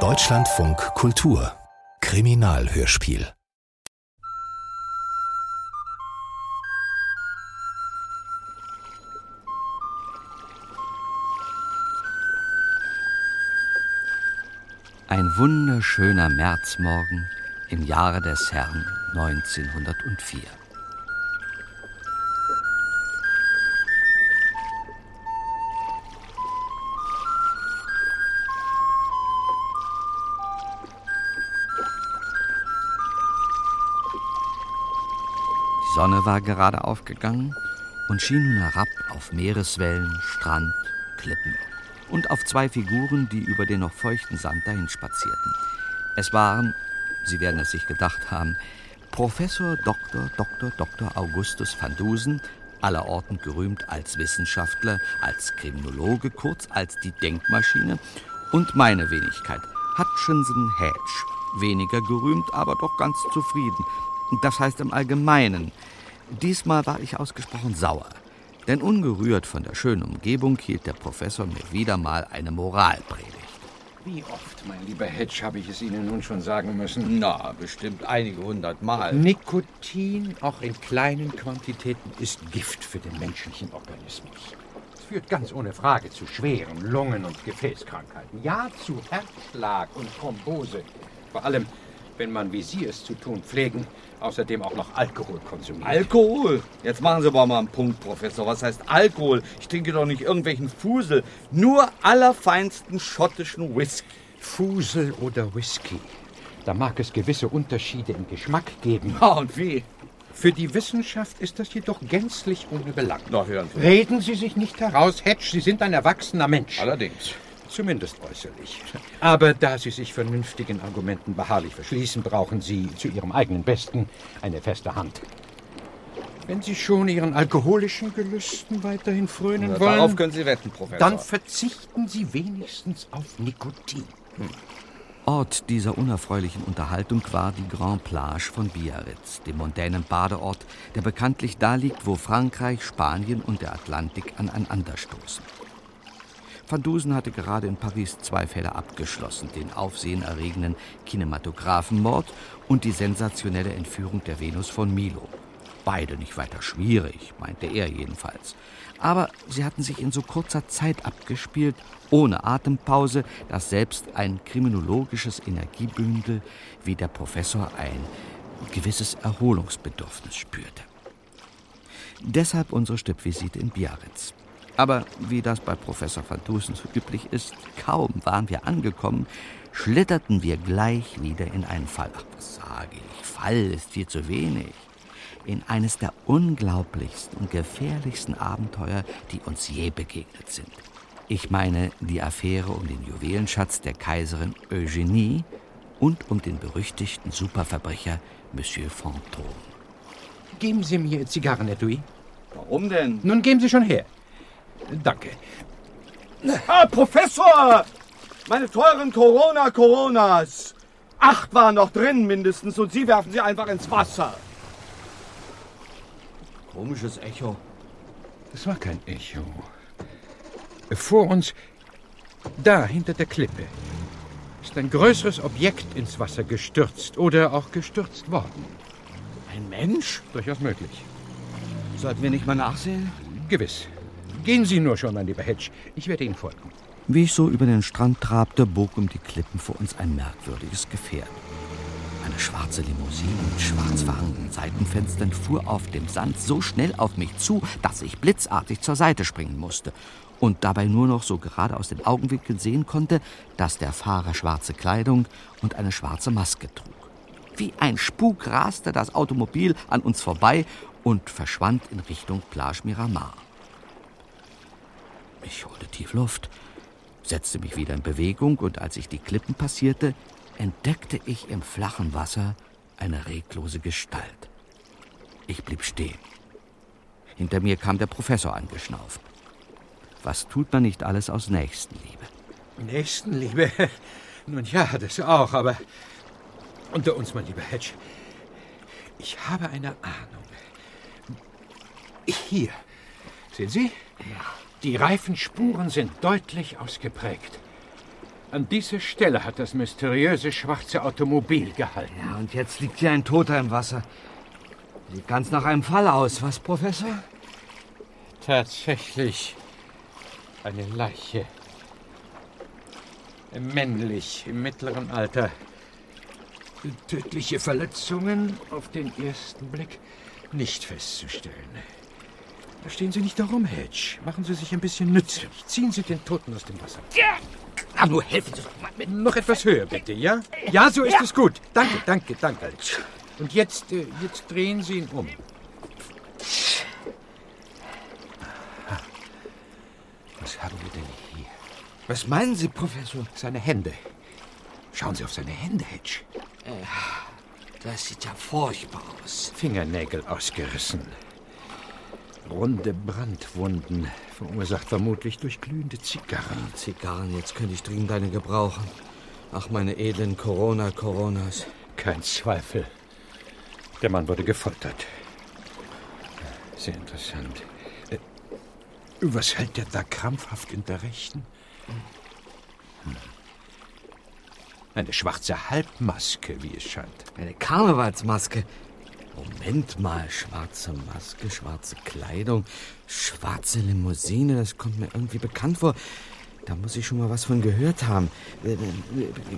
Deutschlandfunk Kultur Kriminalhörspiel Ein wunderschöner Märzmorgen im Jahre des Herrn 1904. Sonne war gerade aufgegangen und schien nun herab auf Meereswellen, Strand, Klippen und auf zwei Figuren, die über den noch feuchten Sand dahin spazierten. Es waren, Sie werden es sich gedacht haben, Professor Dr. Dr. Dr. Augustus van Dusen, allerorten gerühmt als Wissenschaftler, als Kriminologe, kurz als die Denkmaschine, und meine Wenigkeit, Hutchinson Hedge, weniger gerühmt, aber doch ganz zufrieden. Das heißt im Allgemeinen. Diesmal war ich ausgesprochen sauer. Denn ungerührt von der schönen Umgebung hielt der Professor mir wieder mal eine Moralpredigt. Wie oft, mein lieber Hedge, habe ich es Ihnen nun schon sagen müssen? Na, bestimmt einige hundert Mal. Nikotin, auch in kleinen Quantitäten, ist Gift für den menschlichen Organismus. Es führt ganz ohne Frage zu schweren Lungen- und Gefäßkrankheiten. Ja, zu Herzschlag und Thrombose. Vor allem, wenn man, wie Sie es zu tun pflegen, außerdem auch noch Alkohol konsumiert. Alkohol? Jetzt machen Sie aber mal einen Punkt, Professor. Was heißt Alkohol? Ich trinke doch nicht irgendwelchen Fusel. Nur allerfeinsten schottischen Whisky. Fusel oder Whisky. Da mag es gewisse Unterschiede im Geschmack geben. Ja, und wie? Für die Wissenschaft ist das jedoch gänzlich ohne Belang. Na, hören Sie. Reden Sie sich nicht heraus, Hedge. Sie sind ein erwachsener Mensch. Allerdings. Zumindest äußerlich. Aber da Sie sich vernünftigen Argumenten beharrlich verschließen, brauchen Sie zu Ihrem eigenen Besten eine feste Hand. Wenn Sie schon Ihren alkoholischen Gelüsten weiterhin frönen Na, wollen, Darauf können Sie wetten, Professor. dann verzichten Sie wenigstens auf Nikotin. Ort dieser unerfreulichen Unterhaltung war die Grand Plage von Biarritz, dem mondänen Badeort, der bekanntlich da liegt, wo Frankreich, Spanien und der Atlantik aneinanderstoßen. Van Dusen hatte gerade in Paris zwei Fälle abgeschlossen, den aufsehenerregenden Kinematographenmord und die sensationelle Entführung der Venus von Milo. Beide nicht weiter schwierig, meinte er jedenfalls. Aber sie hatten sich in so kurzer Zeit abgespielt, ohne Atempause, dass selbst ein kriminologisches Energiebündel wie der Professor ein gewisses Erholungsbedürfnis spürte. Deshalb unsere Stippvisite in Biarritz. Aber wie das bei Professor van Dusen so üblich ist, kaum waren wir angekommen, schlitterten wir gleich wieder in einen Fall. Ach, was sage ich? Fall ist viel zu wenig. In eines der unglaublichsten und gefährlichsten Abenteuer, die uns je begegnet sind. Ich meine die Affäre um den Juwelenschatz der Kaiserin Eugenie und um den berüchtigten Superverbrecher Monsieur Fantôme. Geben Sie mir Ihr Zigarrenetui. Warum denn? Nun geben Sie schon her. Danke. Ah, Professor! Meine teuren Corona-Coronas! Acht waren noch drin mindestens und Sie werfen sie einfach ins Wasser. Komisches Echo. Das war kein Echo. Vor uns, da hinter der Klippe, ist ein größeres Objekt ins Wasser gestürzt oder auch gestürzt worden. Ein Mensch? Durchaus möglich. Sollten wir nicht mal nachsehen? Gewiss. Gehen Sie nur schon, mein lieber Hedge. Ich werde Ihnen folgen. Wie ich so über den Strand trabte, bog um die Klippen vor uns ein merkwürdiges Gefährt. Eine schwarze Limousine mit schwarz verhangenen Seitenfenstern fuhr auf dem Sand so schnell auf mich zu, dass ich blitzartig zur Seite springen musste und dabei nur noch so gerade aus den Augenwinkeln sehen konnte, dass der Fahrer schwarze Kleidung und eine schwarze Maske trug. Wie ein Spuk raste das Automobil an uns vorbei und verschwand in Richtung Plage Miramar. Ich holte tief Luft, setzte mich wieder in Bewegung und als ich die Klippen passierte, entdeckte ich im flachen Wasser eine reglose Gestalt. Ich blieb stehen. Hinter mir kam der Professor angeschnauft. Was tut man nicht alles aus Nächstenliebe? Nächstenliebe? Nun ja, das auch, aber unter uns, mein lieber Hedge, ich habe eine Ahnung. Hier, sehen Sie? Die Reifenspuren sind deutlich ausgeprägt. An dieser Stelle hat das mysteriöse schwarze Automobil gehalten. Ja, und jetzt liegt hier ein Toter im Wasser. Sieht ganz nach einem Fall aus, was, Professor? Tatsächlich eine Leiche. Männlich, im mittleren Alter. Tödliche Verletzungen auf den ersten Blick nicht festzustellen. Da stehen Sie nicht darum, Hedge. Machen Sie sich ein bisschen nützlich. Ziehen Sie den Toten aus dem Wasser. Ja! Aber nur helfen Sie doch mal mit. Noch etwas höher, bitte, ja? Ja, so ist ja. es gut. Danke, danke, danke. Und jetzt, äh, jetzt drehen Sie ihn um. Was haben wir denn hier? Was meinen Sie, Professor? Seine Hände. Schauen Sie auf seine Hände, Hedge. Äh, das sieht ja furchtbar aus. Fingernägel ausgerissen. Runde Brandwunden, verursacht vermutlich durch glühende Zigarren. Zigarren, jetzt könnte ich dringend eine gebrauchen. Ach, meine edlen Corona-Coronas. Kein Zweifel. Der Mann wurde gefoltert. Sehr interessant. Äh, was hält der da krampfhaft in der Rechten? Hm. Eine schwarze Halbmaske, wie es scheint. Eine Karnevalsmaske. Moment mal, schwarze Maske, schwarze Kleidung, schwarze Limousine, das kommt mir irgendwie bekannt vor. Da muss ich schon mal was von gehört haben. Äh, äh,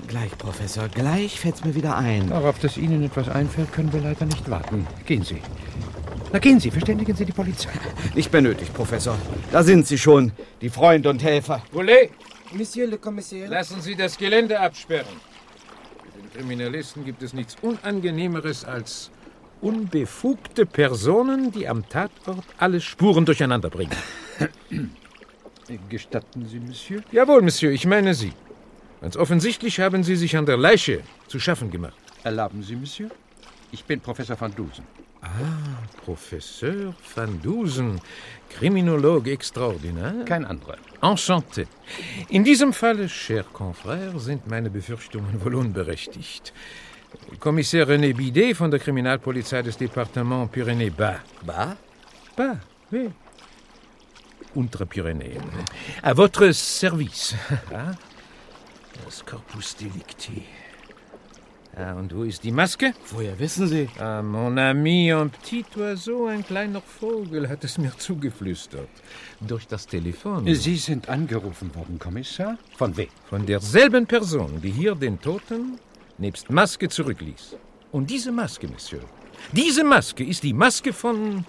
gleich, Professor, gleich fällt's mir wieder ein. Darauf, dass Ihnen etwas einfällt, können wir leider nicht warten. Gehen Sie. Na gehen Sie, verständigen Sie die Polizei. Nicht mehr nötig, Professor. Da sind Sie schon, die Freunde und Helfer. Boulet! Monsieur le Commissaire. Lassen Sie das Gelände absperren. Für den Kriminalisten gibt es nichts Unangenehmeres als unbefugte Personen, die am Tatort alle Spuren durcheinander bringen. Gestatten Sie, Monsieur? Jawohl, Monsieur, ich meine Sie. Ganz offensichtlich haben Sie sich an der Leiche zu schaffen gemacht. Erlauben Sie, Monsieur? Ich bin Professor van Dusen. Ah, Professeur van Dusen, Kriminologe extraordinaire. Kein anderer. Enchanté. In diesem Falle, cher Confrère, sind meine Befürchtungen wohl unberechtigt. Kommissar René Bidet von der Kriminalpolizei des Departements Pyrénées-Bas. Bas? Bas, oui. Untere Pyrenäen. À votre service. Ah, das Corpus Delicti. Ah, und wo ist die Maske? Woher wissen Sie? Ah, mon ami, un petit oiseau, ein kleiner Vogel, hat es mir zugeflüstert. Durch das Telefon. Sie sind angerufen worden, Kommissar? Von wem? Von derselben Person, die hier den Toten nebst Maske zurückließ. Und diese Maske, Monsieur, diese Maske ist die Maske von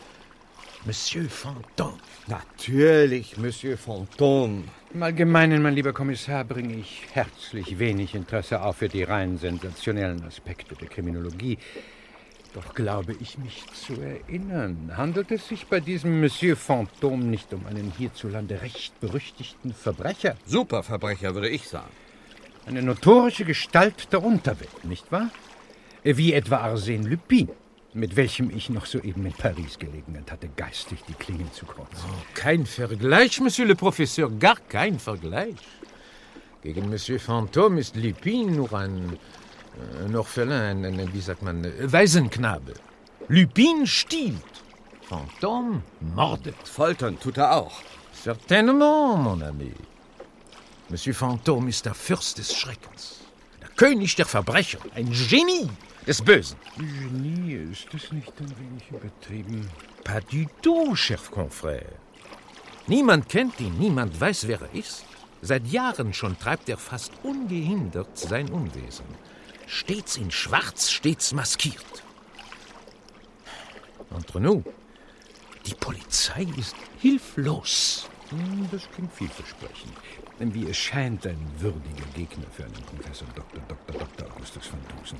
Monsieur Fantôme. Natürlich, Monsieur Fantôme. Im Allgemeinen, mein lieber Kommissar, bringe ich herzlich wenig Interesse auf für die rein sensationellen Aspekte der Kriminologie. Doch glaube ich mich zu erinnern, handelt es sich bei diesem Monsieur Fantôme nicht um einen hierzulande recht berüchtigten Verbrecher? Superverbrecher, würde ich sagen. Eine notorische Gestalt der Unterwelt, nicht wahr? Wie etwa Arsène Lupin, mit welchem ich noch soeben in Paris Gelegenheit hatte, geistig die Klingen zu kreuzen. Oh, kein Vergleich, Monsieur le Professeur, gar kein Vergleich. Gegen Monsieur Fantôme ist Lupin nur ein, äh, noch ein, ein, wie sagt man, äh, Waisenknabe. Lupin stiehlt, Fantôme mordet. Foltern tut er auch. Certainement, mon ami. Monsieur Fantôme ist der Fürst des Schreckens, der König der Verbrecher, ein Genie des Bösen. Genie ist es nicht ein wenig übertrieben? Pas du tout, cher confrère. Niemand kennt ihn, niemand weiß, wer er ist. Seit Jahren schon treibt er fast ungehindert sein Unwesen. Stets in Schwarz, stets maskiert. Entre nous, die Polizei ist hilflos. Hm, das klingt vielversprechend. Denn wie es scheint, ein würdiger Gegner für einen Professor Dr. Dr. Dr. Augustus van Dusen.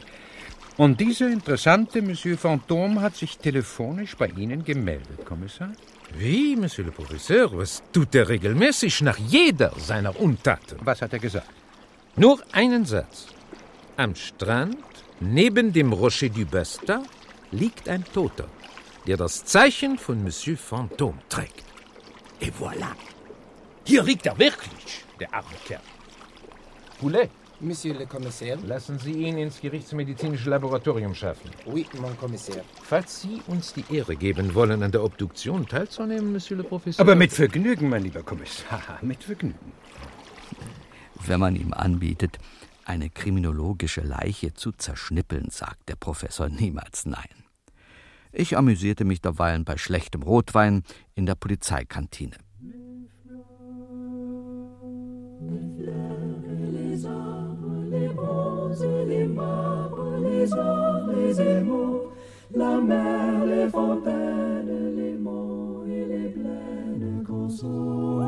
Und dieser interessante Monsieur Fantôme hat sich telefonisch bei Ihnen gemeldet, Kommissar? Wie, Monsieur le Professeur? Was tut er regelmäßig nach jeder seiner Untaten? Was hat er gesagt? Nur einen Satz. Am Strand, neben dem Rocher du Basta, liegt ein Toter, der das Zeichen von Monsieur Fantôme trägt. Et voilà. Hier liegt er wirklich, der arme Kerl. Poulet. Monsieur le Commissaire. Lassen Sie ihn ins gerichtsmedizinische Laboratorium schaffen. Oui, mon Commissaire. Falls Sie uns die Ehre geben wollen, an der Obduktion teilzunehmen, Monsieur le Professeur. Aber mit Vergnügen, mein lieber Kommissar, mit Vergnügen. Wenn man ihm anbietet, eine kriminologische Leiche zu zerschnippeln, sagt der Professor niemals nein. Ich amüsierte mich derweilen bei schlechtem Rotwein in der Polizeikantine. La mer, les fontaines, les monts et les plaines consolent,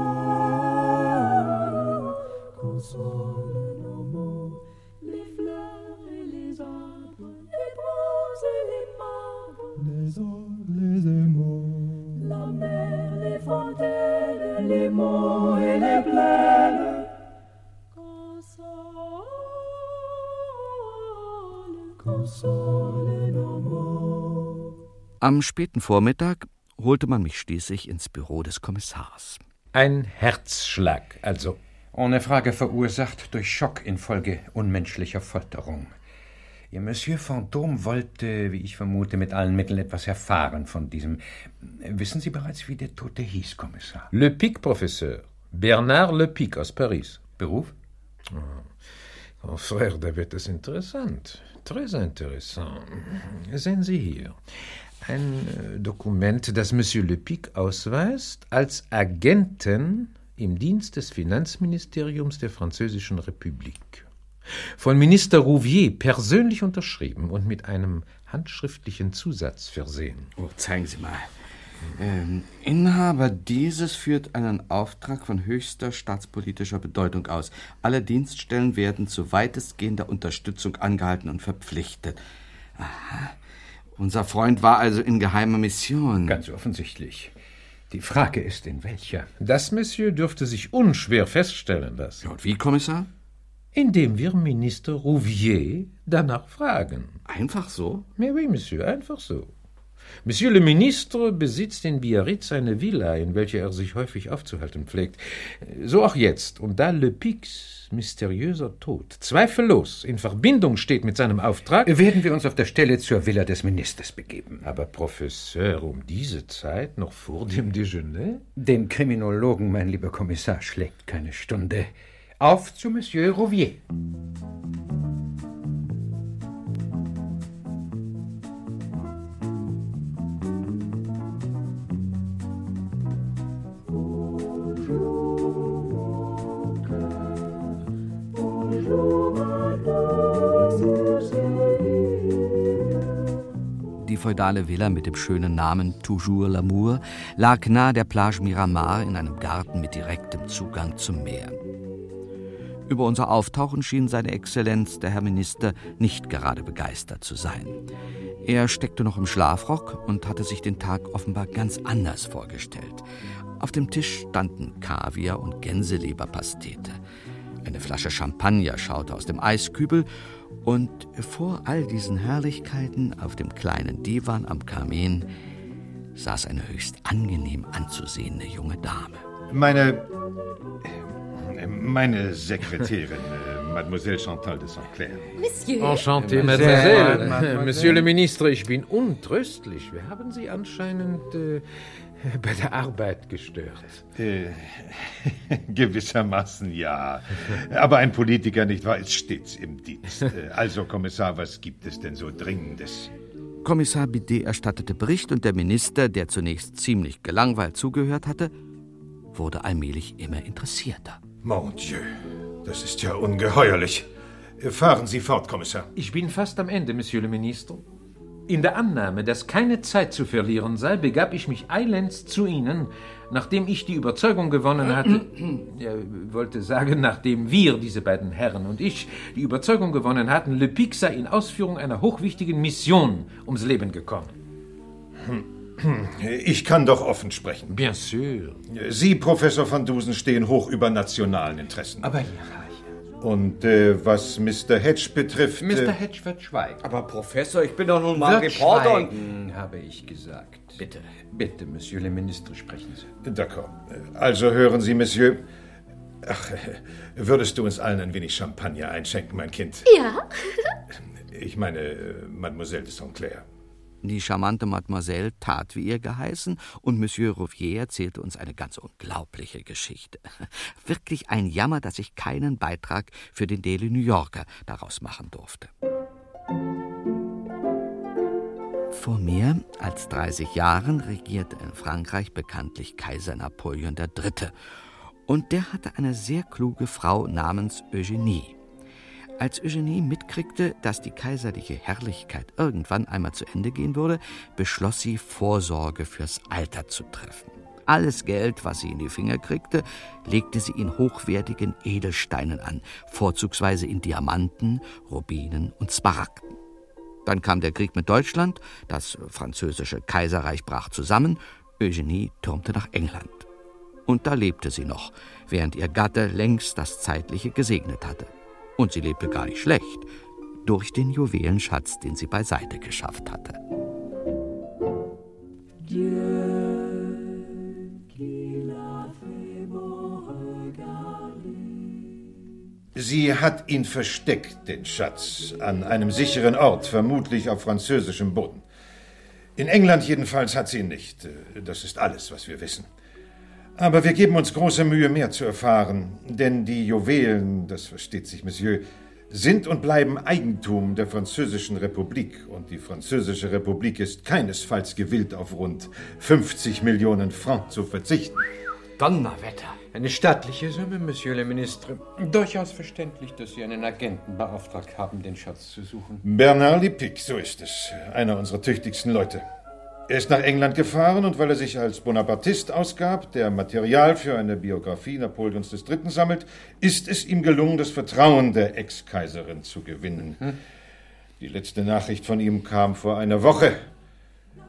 consolent nos mots, les fleurs et les arbres, les bronzes et les marbres, les ors, les émaux, la mer, les fontaines, les monts et les plaines Am späten Vormittag holte man mich schließlich ins Büro des Kommissars. Ein Herzschlag, also. Ohne Frage verursacht durch Schock infolge unmenschlicher Folterung. Ihr Monsieur Fantôme wollte, wie ich vermute, mit allen Mitteln etwas erfahren von diesem. Wissen Sie bereits, wie der Tote hieß, Kommissar? Le Pic, Professeur. Bernard Le Pic aus Paris. Beruf? Oh, Frère, da wird es interessant. Très interessant. Sehen Sie hier. Ein äh, Dokument, das Monsieur Le Pic ausweist als Agenten im Dienst des Finanzministeriums der Französischen Republik. Von Minister Rouvier persönlich unterschrieben und mit einem handschriftlichen Zusatz versehen. Oh, zeigen Sie mal. Ähm, Inhaber dieses führt einen Auftrag von höchster staatspolitischer Bedeutung aus. Alle Dienststellen werden zu weitestgehender Unterstützung angehalten und verpflichtet. Aha. Unser Freund war also in geheimer Mission. Ganz offensichtlich. Die Frage ist, in welcher. Das, Monsieur, dürfte sich unschwer feststellen lassen. Ja, und wie, Kommissar? Indem wir Minister Rouvier danach fragen. Einfach so? Mais oui, Monsieur, einfach so. Monsieur le Ministre besitzt in Biarritz eine Villa, in welcher er sich häufig aufzuhalten pflegt. So auch jetzt. Und da Le Pics mysteriöser Tod zweifellos in Verbindung steht mit seinem Auftrag, Werden wir uns auf der Stelle zur Villa des Ministers begeben. aber Professeur, um diese Zeit noch vor dem Déjeuner? Dem Kriminologen, mein lieber Kommissar, schlägt keine Stunde. Auf zu Monsieur Rouvier. Feudale Villa mit dem schönen Namen Toujours l'Amour lag nahe der Plage Miramar in einem Garten mit direktem Zugang zum Meer. Über unser Auftauchen schien seine Exzellenz, der Herr Minister, nicht gerade begeistert zu sein. Er steckte noch im Schlafrock und hatte sich den Tag offenbar ganz anders vorgestellt. Auf dem Tisch standen Kaviar und Gänseleberpastete. Eine Flasche Champagner schaute aus dem Eiskübel und vor all diesen Herrlichkeiten auf dem kleinen Divan am Kamin saß eine höchst angenehm anzusehende junge Dame. Meine. äh, Meine Sekretärin, äh, Mademoiselle Chantal de Saint-Clair. Monsieur, Enchanté, Mademoiselle. Mademoiselle. Mademoiselle. Monsieur le Ministre, ich bin untröstlich. Wir haben Sie anscheinend äh, bei der Arbeit gestört. Äh, gewissermaßen ja. Aber ein Politiker, nicht wahr, ist stets im Dienst. Also, Kommissar, was gibt es denn so Dringendes? Kommissar Bidet erstattete Bericht und der Minister, der zunächst ziemlich gelangweilt zugehört hatte, wurde allmählich immer interessierter. Mon Dieu, das ist ja ungeheuerlich. Fahren Sie fort, Kommissar. Ich bin fast am Ende, Monsieur le Ministre. In der Annahme, dass keine Zeit zu verlieren sei, begab ich mich eilends zu Ihnen, nachdem ich die Überzeugung gewonnen hatte, ja, wollte sagen, nachdem wir, diese beiden Herren und ich, die Überzeugung gewonnen hatten, Le Pic sei in Ausführung einer hochwichtigen Mission ums Leben gekommen. Ich kann doch offen sprechen. Bien sûr. Sie, Professor van Dusen, stehen hoch über nationalen Interessen. Aber ja, ja. Und äh, was Mr. Hedge betrifft. Mr. Äh, Hedge wird schweigen. Aber Professor, ich bin doch nun mal Wird Reporter und... schweigen, habe ich gesagt. Bitte. Bitte, Monsieur le Ministre, sprechen Sie. D'accord. Also hören Sie, Monsieur. Ach, würdest du uns allen ein wenig Champagner einschenken, mein Kind? ja, Ich meine, äh, Mademoiselle de Saint-Clair. Die charmante Mademoiselle tat, wie ihr geheißen, und Monsieur Rouvier erzählte uns eine ganz unglaubliche Geschichte. Wirklich ein Jammer, dass ich keinen Beitrag für den Daily New Yorker daraus machen durfte. Vor mehr als 30 Jahren regierte in Frankreich bekanntlich Kaiser Napoleon III. Und der hatte eine sehr kluge Frau namens Eugenie. Als Eugenie mitkriegte, dass die kaiserliche Herrlichkeit irgendwann einmal zu Ende gehen würde, beschloss sie, Vorsorge fürs Alter zu treffen. Alles Geld, was sie in die Finger kriegte, legte sie in hochwertigen Edelsteinen an, vorzugsweise in Diamanten, Rubinen und Smaragden. Dann kam der Krieg mit Deutschland, das französische Kaiserreich brach zusammen, Eugenie turmte nach England. Und da lebte sie noch, während ihr Gatte längst das Zeitliche gesegnet hatte. Und sie lebte gar nicht schlecht, durch den Juwelenschatz, den sie beiseite geschafft hatte. Sie hat ihn versteckt, den Schatz, an einem sicheren Ort, vermutlich auf französischem Boden. In England jedenfalls hat sie ihn nicht. Das ist alles, was wir wissen. Aber wir geben uns große Mühe, mehr zu erfahren, denn die Juwelen, das versteht sich, Monsieur, sind und bleiben Eigentum der Französischen Republik. Und die Französische Republik ist keinesfalls gewillt, auf rund 50 Millionen Francs zu verzichten. Donnerwetter. Eine stattliche Summe, Monsieur le Ministre. Durchaus verständlich, dass Sie einen Agenten beauftragt haben, den Schatz zu suchen. Bernard Lipic, so ist es. Einer unserer tüchtigsten Leute. Er ist nach England gefahren und weil er sich als Bonapartist ausgab, der Material für eine Biografie Napoleons III. sammelt, ist es ihm gelungen, das Vertrauen der Ex-Kaiserin zu gewinnen. Die letzte Nachricht von ihm kam vor einer Woche.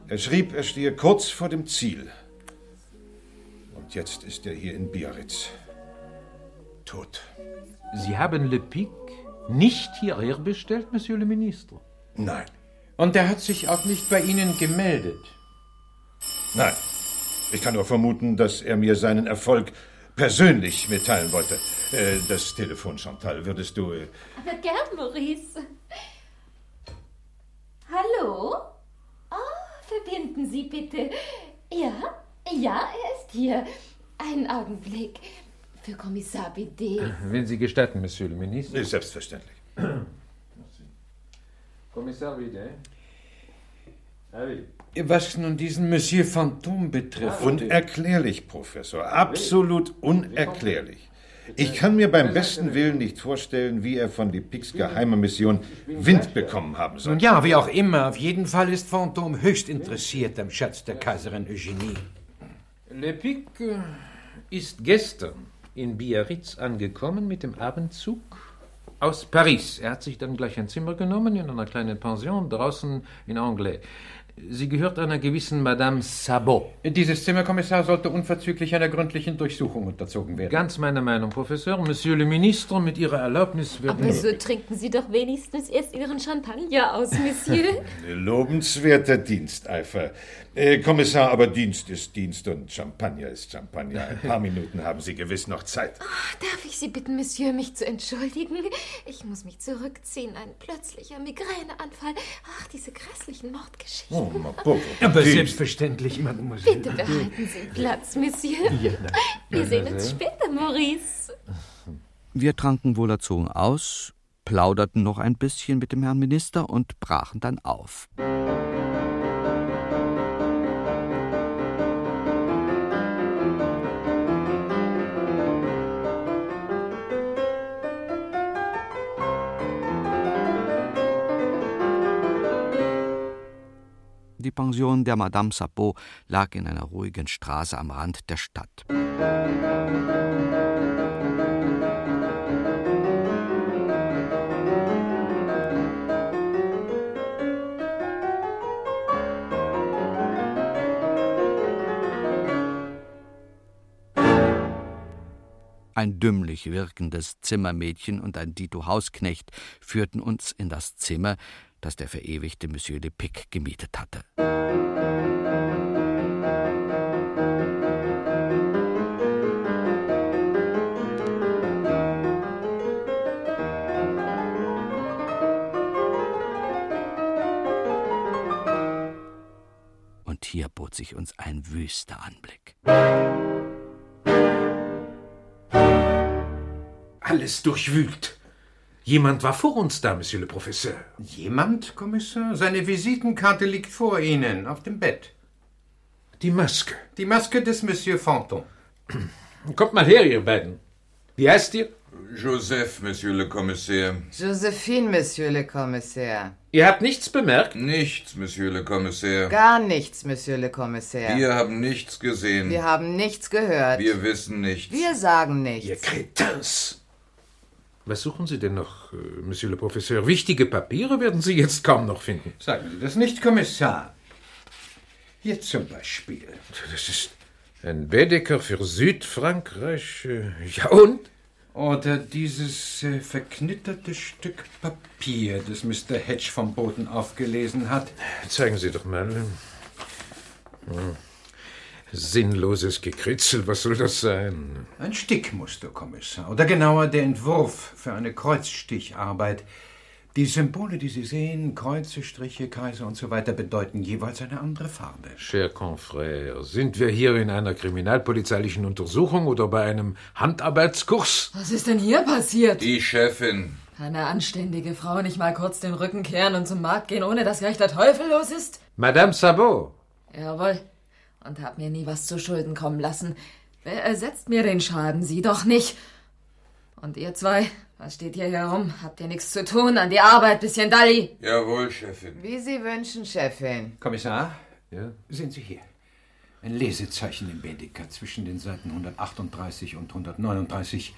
Er schrieb, er stehe kurz vor dem Ziel. Und jetzt ist er hier in Biarritz. Tot. Sie haben Le Pic nicht hierher bestellt, Monsieur le Ministre? Nein. Und er hat sich auch nicht bei Ihnen gemeldet. Nein. Ich kann nur vermuten, dass er mir seinen Erfolg persönlich mitteilen wollte. Äh, das Telefon, Chantal, würdest du. Äh, Aber gern, Maurice. Hallo? Oh, verbinden Sie bitte. Ja, ja, er ist hier. Einen Augenblick. Für Kommissar Bidet. Wenn Sie gestatten, Monsieur le Ministre. Selbstverständlich. Kommissar Bidet. Was nun diesen Monsieur Phantom betrifft. Unerklärlich, Professor. Absolut unerklärlich. Ich kann mir beim besten Willen nicht vorstellen, wie er von Lepics geheimer Mission Wind bekommen haben soll. Nun ja, wie auch immer, auf jeden Fall ist Phantom höchst interessiert am Schatz der Kaiserin Eugenie. Le Pic äh, ist gestern in Biarritz angekommen mit dem Abendzug aus Paris. Er hat sich dann gleich ein Zimmer genommen in einer kleinen Pension draußen in Anglais. Sie gehört einer gewissen Madame Sabot. Dieses Zimmerkommissar sollte unverzüglich einer gründlichen Durchsuchung unterzogen werden. Ganz meiner Meinung, Professor. Monsieur le Ministre, mit Ihrer Erlaubnis würden... Aber so trinken Sie doch wenigstens erst Ihren Champagner aus, Monsieur. Lobenswerter Diensteifer. Äh, Kommissar, aber Dienst ist Dienst und Champagner ist Champagner. Ein paar Minuten haben Sie gewiss noch Zeit. Darf ich Sie bitten, Monsieur, mich zu entschuldigen? Ich muss mich zurückziehen. Ein plötzlicher Migräneanfall. Ach, diese grässlichen Mordgeschichten. Oh, ma pauvre Aber selbstverständlich, Mademoiselle. Bitte behalten Sie Platz, Monsieur. Wir sehen uns später, Maurice. Wir tranken wohlerzogen aus, plauderten noch ein bisschen mit dem Herrn Minister und brachen dann auf. Pension der Madame Sapot lag in einer ruhigen Straße am Rand der Stadt. Ein dümmlich wirkendes Zimmermädchen und ein Dito Hausknecht führten uns in das Zimmer, das der verewigte Monsieur de Pic gemietet hatte. hier bot sich uns ein wüster Anblick. Alles durchwühlt. Jemand war vor uns da, Monsieur le Professeur. Jemand, Kommissar? Seine Visitenkarte liegt vor Ihnen, auf dem Bett. Die Maske. Die Maske des Monsieur Fanton. Kommt mal her, ihr beiden. Wie heißt ihr? Joseph, Monsieur le Commissaire. Josephine, Monsieur le Commissaire. Ihr habt nichts bemerkt? Nichts, Monsieur le Commissaire. Gar nichts, Monsieur le Commissaire. Wir haben nichts gesehen. Wir haben nichts gehört. Wir wissen nichts. Wir sagen nichts. Ihr Kretins! Was suchen Sie denn noch, äh, Monsieur le Professeur? Wichtige Papiere werden Sie jetzt kaum noch finden. Sagen Sie das nicht, Kommissar. Hier zum Beispiel. Das ist ein Baedeker für Südfrankreich. äh, Ja und? Oder dieses äh, verknitterte Stück Papier, das Mr. Hedge vom Boden aufgelesen hat. Zeigen Sie doch mal. Hm. Sinnloses Gekritzel, was soll das sein? Ein Stickmuster, Kommissar. Oder genauer der Entwurf für eine Kreuzsticharbeit. Die Symbole, die Sie sehen, Kreuze, Striche, Kreise und so weiter, bedeuten jeweils eine andere Farbe. Cher confrère, sind wir hier in einer kriminalpolizeilichen Untersuchung oder bei einem Handarbeitskurs? Was ist denn hier passiert? Die Chefin. Eine anständige Frau nicht mal kurz den Rücken kehren und zum Markt gehen, ohne dass gleich der Teufel los ist? Madame Sabot. Jawohl. Und hab mir nie was zu Schulden kommen lassen. Wer ersetzt mir den Schaden? Sie doch nicht. Und ihr zwei, was steht hier herum? Habt ihr nichts zu tun? An die Arbeit, bisschen Dalli. Jawohl, Chefin. Wie Sie wünschen, Chefin. Kommissar, Ja? sehen Sie hier. Ein Lesezeichen im Baedeker zwischen den Seiten 138 und 139.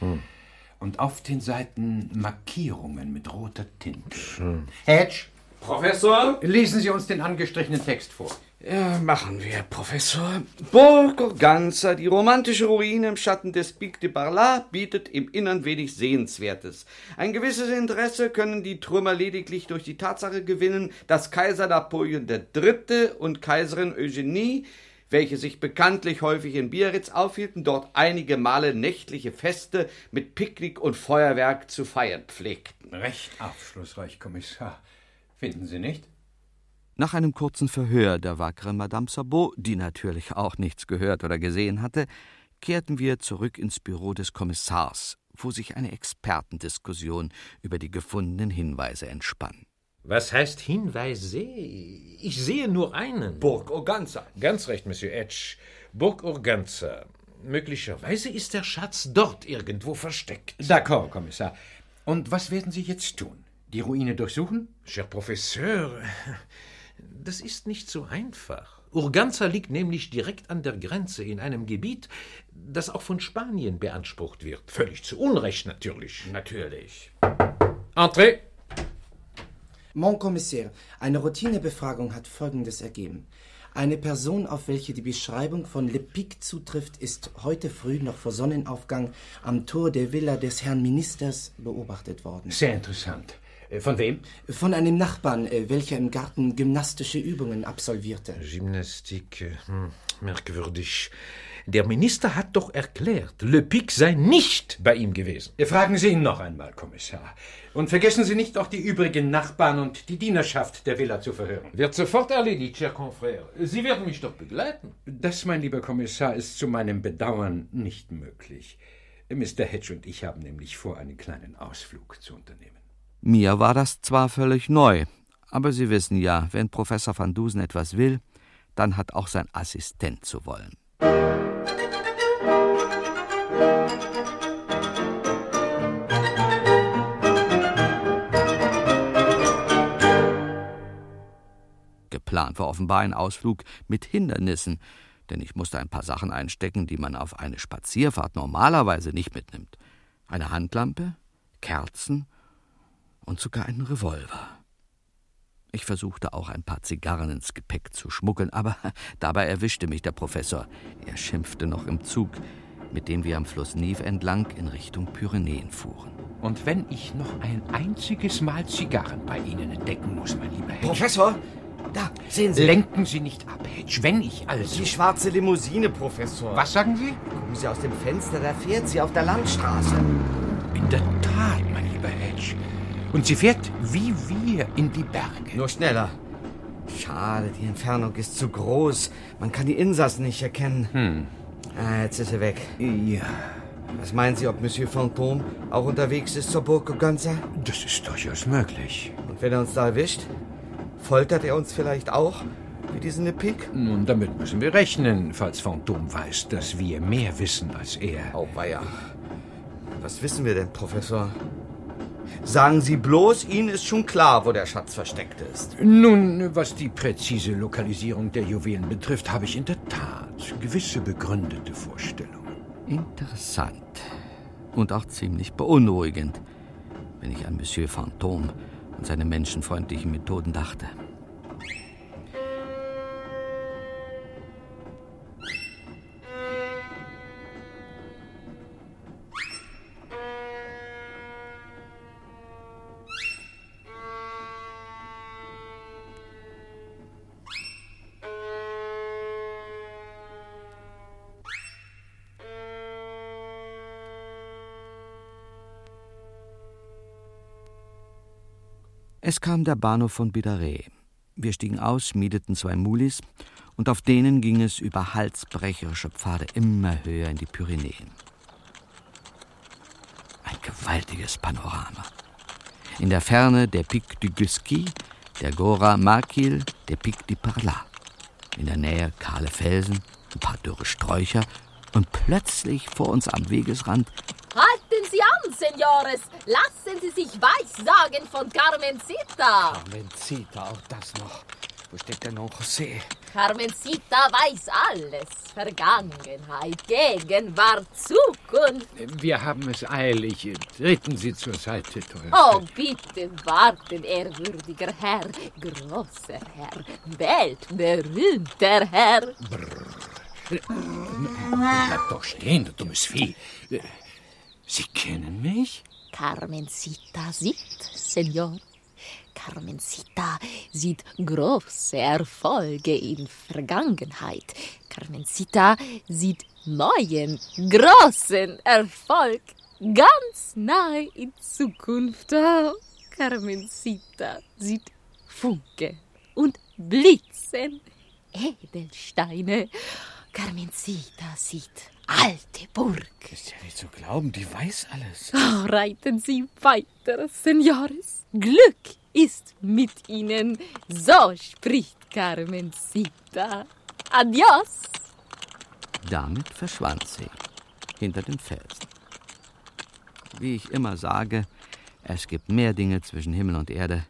Und auf den Seiten Markierungen mit roter Tinte. Hedge, Professor? lesen Sie uns den angestrichenen Text vor. Ja, machen wir, Professor. Burg Organza, die romantische Ruine im Schatten des Pic de Barla, bietet im Innern wenig Sehenswertes. Ein gewisses Interesse können die Trümmer lediglich durch die Tatsache gewinnen, dass Kaiser Napoleon III. und Kaiserin Eugenie, welche sich bekanntlich häufig in Biarritz aufhielten, dort einige Male nächtliche Feste mit Picknick und Feuerwerk zu feiern pflegten. Recht aufschlussreich, Kommissar. Finden Sie nicht? Nach einem kurzen Verhör der wackeren Madame Sabot, die natürlich auch nichts gehört oder gesehen hatte, kehrten wir zurück ins Büro des Kommissars, wo sich eine Expertendiskussion über die gefundenen Hinweise entspann. Was heißt Hinweise? Ich sehe nur einen. Burg Organza. Ganz recht, Monsieur Edge. Burg Organza. Möglicherweise ist der Schatz dort irgendwo versteckt. D'accord, Kommissar. Und was werden Sie jetzt tun? Die Ruine durchsuchen? Cher Professeur, das ist nicht so einfach. Urganza liegt nämlich direkt an der Grenze in einem Gebiet, das auch von Spanien beansprucht wird. Völlig zu Unrecht natürlich. Natürlich. Entrez! Mon Commissaire, eine Routinebefragung hat Folgendes ergeben. Eine Person, auf welche die Beschreibung von Le Pic zutrifft, ist heute früh noch vor Sonnenaufgang am Tor der Villa des Herrn Ministers beobachtet worden. Sehr interessant. Äh, Von wem? Von einem Nachbarn, äh, welcher im Garten gymnastische Übungen absolvierte. Gymnastik, äh, hm, merkwürdig. Der Minister hat doch erklärt, Le Pic sei nicht bei ihm gewesen. Fragen Sie ihn noch einmal, Kommissar. Und vergessen Sie nicht, auch die übrigen Nachbarn und die Dienerschaft der Villa zu verhören. Wird sofort erledigt, Cher Confrère. Sie werden mich doch begleiten. Das, mein lieber Kommissar, ist zu meinem Bedauern nicht möglich. Mr. Hedge und ich haben nämlich vor, einen kleinen Ausflug zu unternehmen. Mir war das zwar völlig neu, aber Sie wissen ja, wenn Professor van Dusen etwas will, dann hat auch sein Assistent zu wollen. Geplant war offenbar ein Ausflug mit Hindernissen, denn ich musste ein paar Sachen einstecken, die man auf eine Spazierfahrt normalerweise nicht mitnimmt. Eine Handlampe, Kerzen und sogar einen Revolver. Ich versuchte auch ein paar Zigarren ins Gepäck zu schmuggeln, aber dabei erwischte mich der Professor. Er schimpfte noch im Zug, mit dem wir am Fluss Nive entlang in Richtung Pyrenäen fuhren. Und wenn ich noch ein einziges Mal Zigarren bei Ihnen entdecken muss, mein lieber Hedge. Professor, da, sehen Sie. Lenken Sie nicht ab, Hedge. Wenn ich also. Die schwarze Limousine, Professor. Was sagen Sie? Gucken Sie aus dem Fenster, da fährt sie auf der Landstraße. In der Tat, mein lieber Hedge. Und sie fährt wie wir in die Berge. Nur schneller. Schade, die Entfernung ist zu groß. Man kann die Insassen nicht erkennen. Hm. Ah, jetzt ist er weg. Ja. Was meinen Sie, ob Monsieur Fantôme auch unterwegs ist zur Burg Goganza? Das ist durchaus möglich. Und wenn er uns da erwischt, foltert er uns vielleicht auch, wie diesen Lepik? Nun, damit müssen wir rechnen, falls Phantom weiß, dass wir mehr wissen als er. Oh, weia. Was wissen wir denn, Professor? Sagen Sie bloß, Ihnen ist schon klar, wo der Schatz versteckt ist. Nun, was die präzise Lokalisierung der Juwelen betrifft, habe ich in der Tat gewisse begründete Vorstellungen. Interessant. Und auch ziemlich beunruhigend, wenn ich an Monsieur Fantôme und seine menschenfreundlichen Methoden dachte. Es kam der Bahnhof von Bidaré. Wir stiegen aus, mieteten zwei Mulis und auf denen ging es über halsbrecherische Pfade immer höher in die Pyrenäen. Ein gewaltiges Panorama. In der Ferne der Pic du Gusky, der Gora Makil, der Pic du Parla. In der Nähe kahle Felsen, ein paar dürre Sträucher und plötzlich vor uns am Wegesrand Senores! Lassen Sie sich weissagen von Carmencita! Carmencita, auch das noch. Wo steckt denn noch José? Carmencita weiß alles. Vergangenheit, Gegenwart, Zukunft. Wir haben es eilig. Treten Sie zur Seite, teuer. Oh, bitte warten, ehrwürdiger Herr, großer Herr, weltberühmter Herr. Bleib doch stehen, du dummes Vieh. Sie kennen mich? Carmencita sieht, Senor. Carmencita sieht große Erfolge in Vergangenheit. Carmencita sieht neuen, großen Erfolg ganz nahe in Zukunft. Oh, Carmencita sieht Funke und Blitzen, Edelsteine. Carmencita sieht alte Burg. Ist ja nicht zu glauben, die weiß alles. Oh, reiten Sie weiter, Senores. Glück ist mit Ihnen. So spricht Carmencita. Adios. Damit verschwand sie hinter den Felsen. Wie ich immer sage, es gibt mehr Dinge zwischen Himmel und Erde.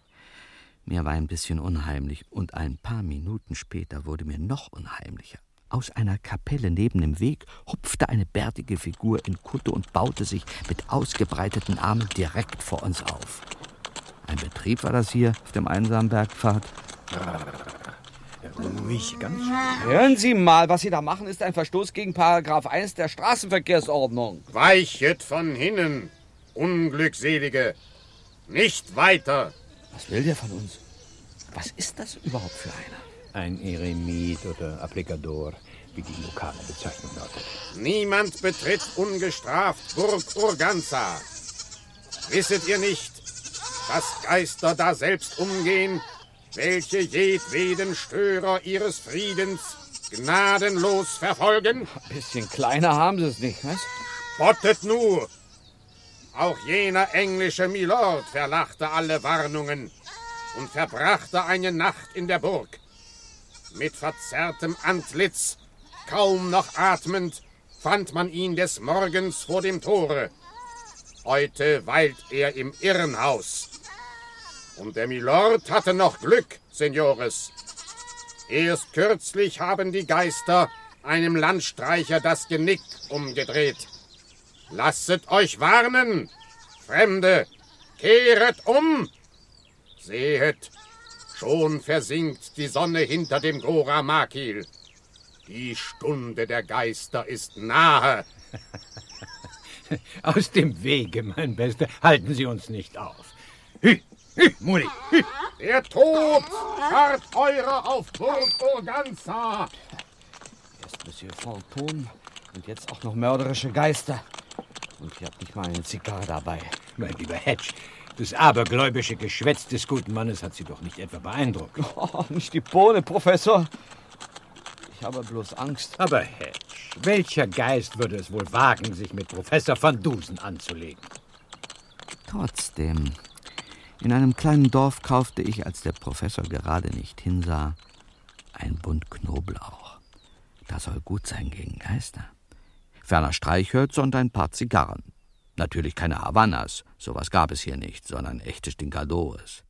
Mir war ein bisschen unheimlich und ein paar Minuten später wurde mir noch unheimlicher. Aus einer Kapelle neben dem Weg hupfte eine bärtige Figur in Kutte und baute sich mit ausgebreiteten Armen direkt vor uns auf. Ein Betrieb war das hier auf dem einsamen Bergpfad. Ruhig, ganz Hören Sie mal, was Sie da machen, ist ein Verstoß gegen Paragraph 1 der Straßenverkehrsordnung. Weichet von hinnen, Unglückselige. Nicht weiter. Was will der von uns? Was ist das überhaupt für einer? Ein Eremit oder Applikador, wie die lokale Bezeichnung lautet. Niemand betritt ungestraft Burg Urganza. Wisset ihr nicht, dass Geister da selbst umgehen, welche jedweden Störer ihres Friedens gnadenlos verfolgen? Ein bisschen kleiner haben sie es nicht, was? Spottet nur! Auch jener englische Milord verlachte alle Warnungen und verbrachte eine Nacht in der Burg. Mit verzerrtem Antlitz, kaum noch atmend, fand man ihn des Morgens vor dem Tore. Heute weilt er im Irrenhaus. Und der Milord hatte noch Glück, Senores. Erst kürzlich haben die Geister einem Landstreicher das Genick umgedreht. Lasset euch warnen, Fremde, kehret um! Sehet, schon versinkt die Sonne hinter dem Gora Makil. Die Stunde der Geister ist nahe. Aus dem Wege, mein Bester. Halten Sie uns nicht auf. Hü, hü, Muri, hü. Der Tod harrt eure auf Burg Organza. Erst Monsieur Fantôme und jetzt auch noch mörderische Geister. Und ich hab nicht mal eine Zigarre dabei. Mein lieber Hedge, Das abergläubische Geschwätz des guten Mannes hat Sie doch nicht etwa beeindruckt. Oh, nicht die Bohne, Professor. Ich habe bloß Angst. Aber Hedge, welcher Geist würde es wohl wagen, sich mit Professor van Dusen anzulegen? Trotzdem, in einem kleinen Dorf kaufte ich, als der Professor gerade nicht hinsah, ein Bund Knoblauch. Das soll gut sein gegen Geister. Ferner Streichhölzer und ein paar Zigarren. Natürlich keine Havanas, sowas gab es hier nicht, sondern echte Stinkadores.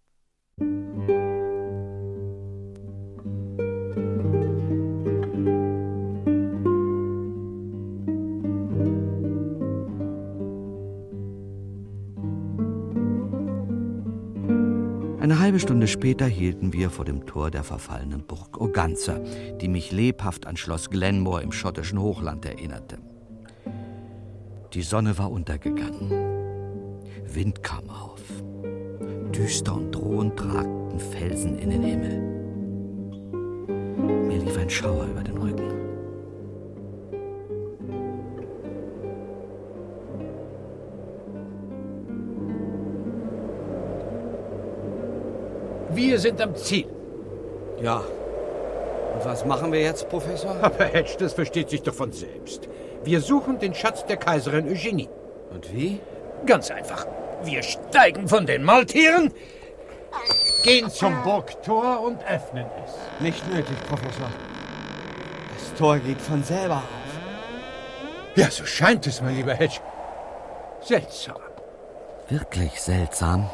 Eine halbe Stunde später hielten wir vor dem Tor der verfallenen Burg Oganza, die mich lebhaft an Schloss Glenmore im schottischen Hochland erinnerte. Die Sonne war untergegangen. Wind kam auf. Düster und drohend ragten Felsen in den Himmel. Mir lief ein Schauer über den Rücken. Wir sind am Ziel. Ja. Und was machen wir jetzt, Professor? Aber Hedge, das versteht sich doch von selbst. Wir suchen den Schatz der Kaiserin Eugenie. Und wie? Ganz einfach. Wir steigen von den Maultieren, gehen zum Burgtor und öffnen es. Nicht nötig, Professor. Das Tor geht von selber auf. Ja, so scheint es, mein lieber Hedge. Seltsam. Wirklich seltsam.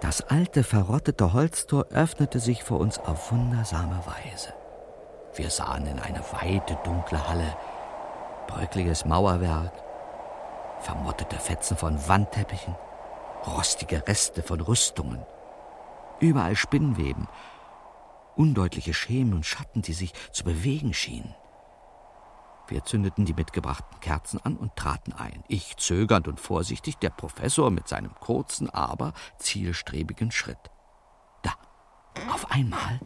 Das alte, verrottete Holztor öffnete sich vor uns auf wundersame Weise. Wir sahen in eine weite, dunkle Halle, bröckliges Mauerwerk, vermottete Fetzen von Wandteppichen, rostige Reste von Rüstungen, überall Spinnweben, undeutliche Schemen und Schatten, die sich zu bewegen schienen. Wir zündeten die mitgebrachten Kerzen an und traten ein. Ich zögernd und vorsichtig, der Professor mit seinem kurzen, aber zielstrebigen Schritt. Da, auf einmal.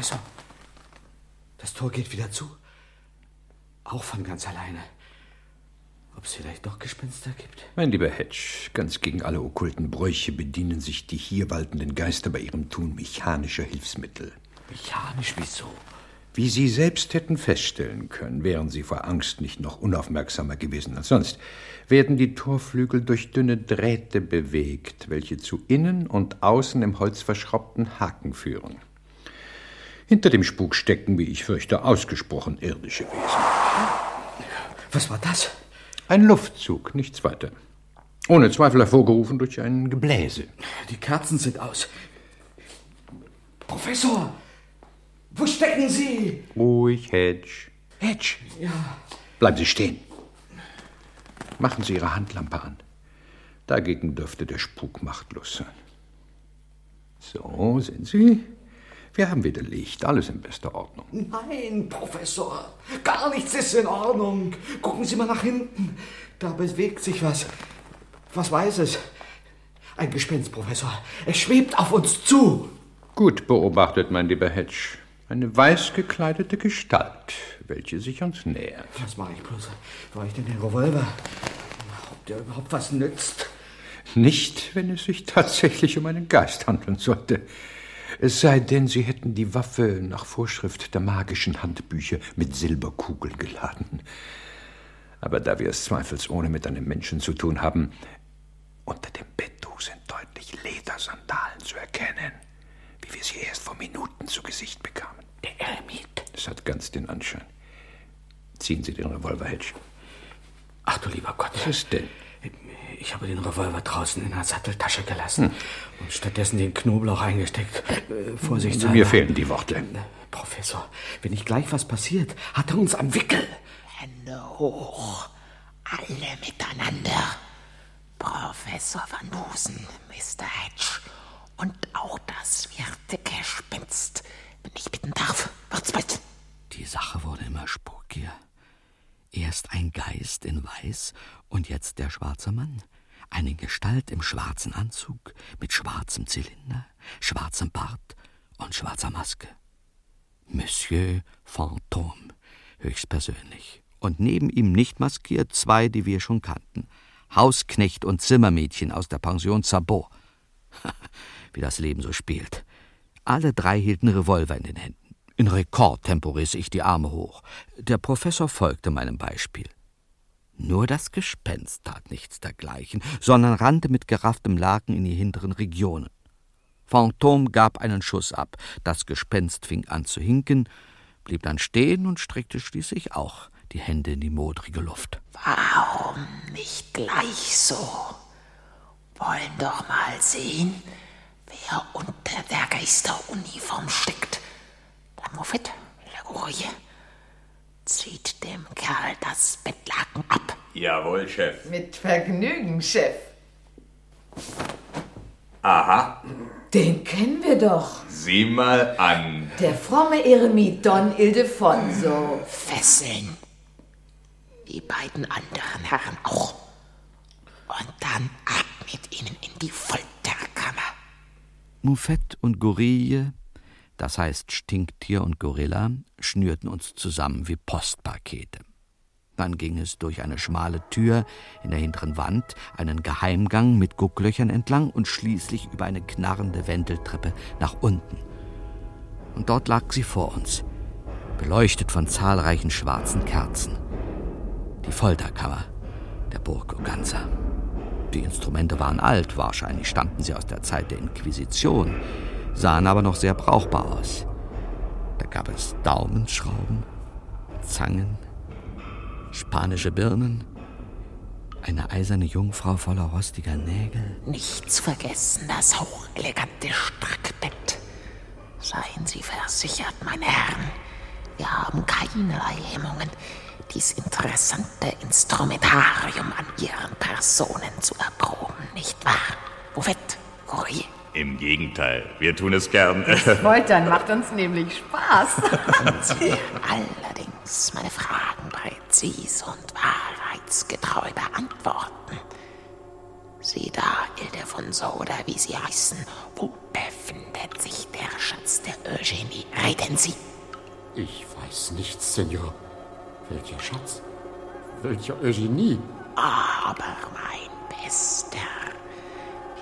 Professor, das Tor geht wieder zu. Auch von ganz alleine. Ob es vielleicht doch Gespenster gibt? Mein lieber Hedge, ganz gegen alle okkulten Bräuche bedienen sich die hier waltenden Geister bei ihrem Tun mechanischer Hilfsmittel. Mechanisch wieso? Wie Sie selbst hätten feststellen können, wären Sie vor Angst nicht noch unaufmerksamer gewesen als sonst, werden die Torflügel durch dünne Drähte bewegt, welche zu innen und außen im Holz verschraubten Haken führen. Hinter dem Spuk stecken, wie ich fürchte, ausgesprochen irdische Wesen. Was war das? Ein Luftzug, nichts weiter. Ohne Zweifel hervorgerufen durch ein Gebläse. Die Kerzen sind aus. Professor, wo stecken Sie? Ruhig, Hedge. Hedge. Ja. Bleiben Sie stehen. Machen Sie Ihre Handlampe an. Dagegen dürfte der Spuk machtlos sein. So, sehen Sie? Wir haben wieder Licht, alles in bester Ordnung. Nein, Professor, gar nichts ist in Ordnung. Gucken Sie mal nach hinten. Da bewegt sich was. Was Weißes. Ein Gespenst, Professor. Es schwebt auf uns zu. Gut beobachtet, mein lieber Hedge. Eine weiß gekleidete Gestalt, welche sich uns nähert. Was mache ich bloß? War ich denn den Revolver? Ob der überhaupt was nützt? Nicht, wenn es sich tatsächlich um einen Geist handeln sollte. Es sei denn, Sie hätten die Waffe nach Vorschrift der magischen Handbücher mit Silberkugeln geladen. Aber da wir es zweifelsohne mit einem Menschen zu tun haben, unter dem Betttuch sind deutlich Ledersandalen zu erkennen, wie wir sie erst vor Minuten zu Gesicht bekamen. Der Eremit. Das hat ganz den Anschein. Ziehen Sie den Revolver, Hedge. Ach du lieber Gott. Was ist denn? Ich habe den Revolver draußen in der Satteltasche gelassen hm. und stattdessen den Knoblauch eingesteckt. Äh, Vorsichtshalber. Mir fehlen die Worte. Äh, Professor, wenn nicht gleich was passiert, hat er uns am Wickel. Hände hoch. Alle miteinander. Professor Van Dusen, Mr. Hedge und auch das werte Gespenst, wenn ich bitten darf. Wird's bald. Die Sache wurde immer spukiger. Erst ein Geist in Weiß und jetzt der schwarze Mann. Eine Gestalt im schwarzen Anzug, mit schwarzem Zylinder, schwarzem Bart und schwarzer Maske. Monsieur Fantôme, höchstpersönlich, Und neben ihm nicht maskiert zwei, die wir schon kannten. Hausknecht und Zimmermädchen aus der Pension Sabot. Wie das Leben so spielt. Alle drei hielten Revolver in den Händen. In Rekordtempo riss ich die Arme hoch. Der Professor folgte meinem Beispiel. Nur das Gespenst tat nichts dergleichen, sondern rannte mit gerafftem Laken in die hinteren Regionen. Phantom gab einen Schuss ab. Das Gespenst fing an zu hinken, blieb dann stehen und streckte schließlich auch die Hände in die modrige Luft. Warum nicht gleich so? Wollen doch mal sehen, wer unter der Geisteruniform steckt. Der Muffet, der Gorie, zieht dem Kerl das Bettlaken ab. Jawohl, Chef. Mit Vergnügen, Chef. Aha. Den kennen wir doch. Sieh mal an. Der fromme Eremit Don Ildefonso. Fesseln. Die beiden anderen Herren auch. Und dann ab mit ihnen in die Folterkammer. Muffet und Gorille, das heißt Stinktier und Gorilla, schnürten uns zusammen wie Postpakete. Dann ging es durch eine schmale Tür in der hinteren Wand, einen Geheimgang mit Gucklöchern entlang und schließlich über eine knarrende Wendeltreppe nach unten. Und dort lag sie vor uns, beleuchtet von zahlreichen schwarzen Kerzen. Die Folterkammer der Burg Oganza. Die Instrumente waren alt, wahrscheinlich stammten sie aus der Zeit der Inquisition, sahen aber noch sehr brauchbar aus. Da gab es Daumenschrauben, Zangen, spanische Birnen, eine eiserne Jungfrau voller rostiger Nägel. Nichts vergessen, das hochelegante Strackbett. Seien Sie versichert, meine Herren, wir haben keinerlei Hemmungen, dies interessante Instrumentarium an Ihren Personen zu erproben, nicht wahr? Buffett, Courrier. Im Gegenteil, wir tun es gern. Foltern macht uns nämlich Spaß. Allerdings meine Fragen präzise und wahrheitsgetreu beantworten. Sie da, Ildefonso oder wie Sie heißen, wo befindet sich der Schatz der Eugenie? Reden Sie. Ich weiß nichts, Senor. Welcher Schatz? Welcher Eugenie? Aber mein Bester,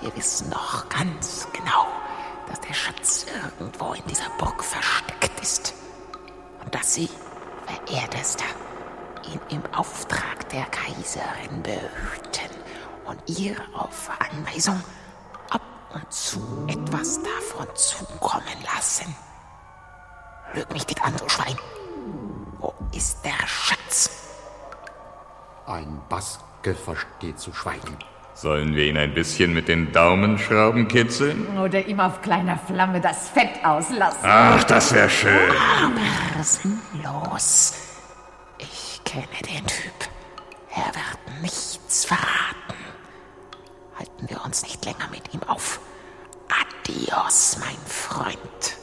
wir wissen doch ganz genau, dass der Schatz irgendwo in dieser Burg versteckt ist. Und dass Sie, verehrtester, ihn im Auftrag der Kaiserin behüten und ihr auf Anweisung ab und zu etwas davon zukommen lassen. Lüg mich nicht an, du Schwein. Wo ist der Schatz? Ein Baske versteht zu schweigen. Sollen wir ihn ein bisschen mit den Daumenschrauben kitzeln? Oder ihm auf kleiner Flamme das Fett auslassen. Ach, das wäre schön. Aber sinnlos. Ich kenne den Typ. Er wird nichts verraten. Halten wir uns nicht länger mit ihm auf. Adios, mein Freund.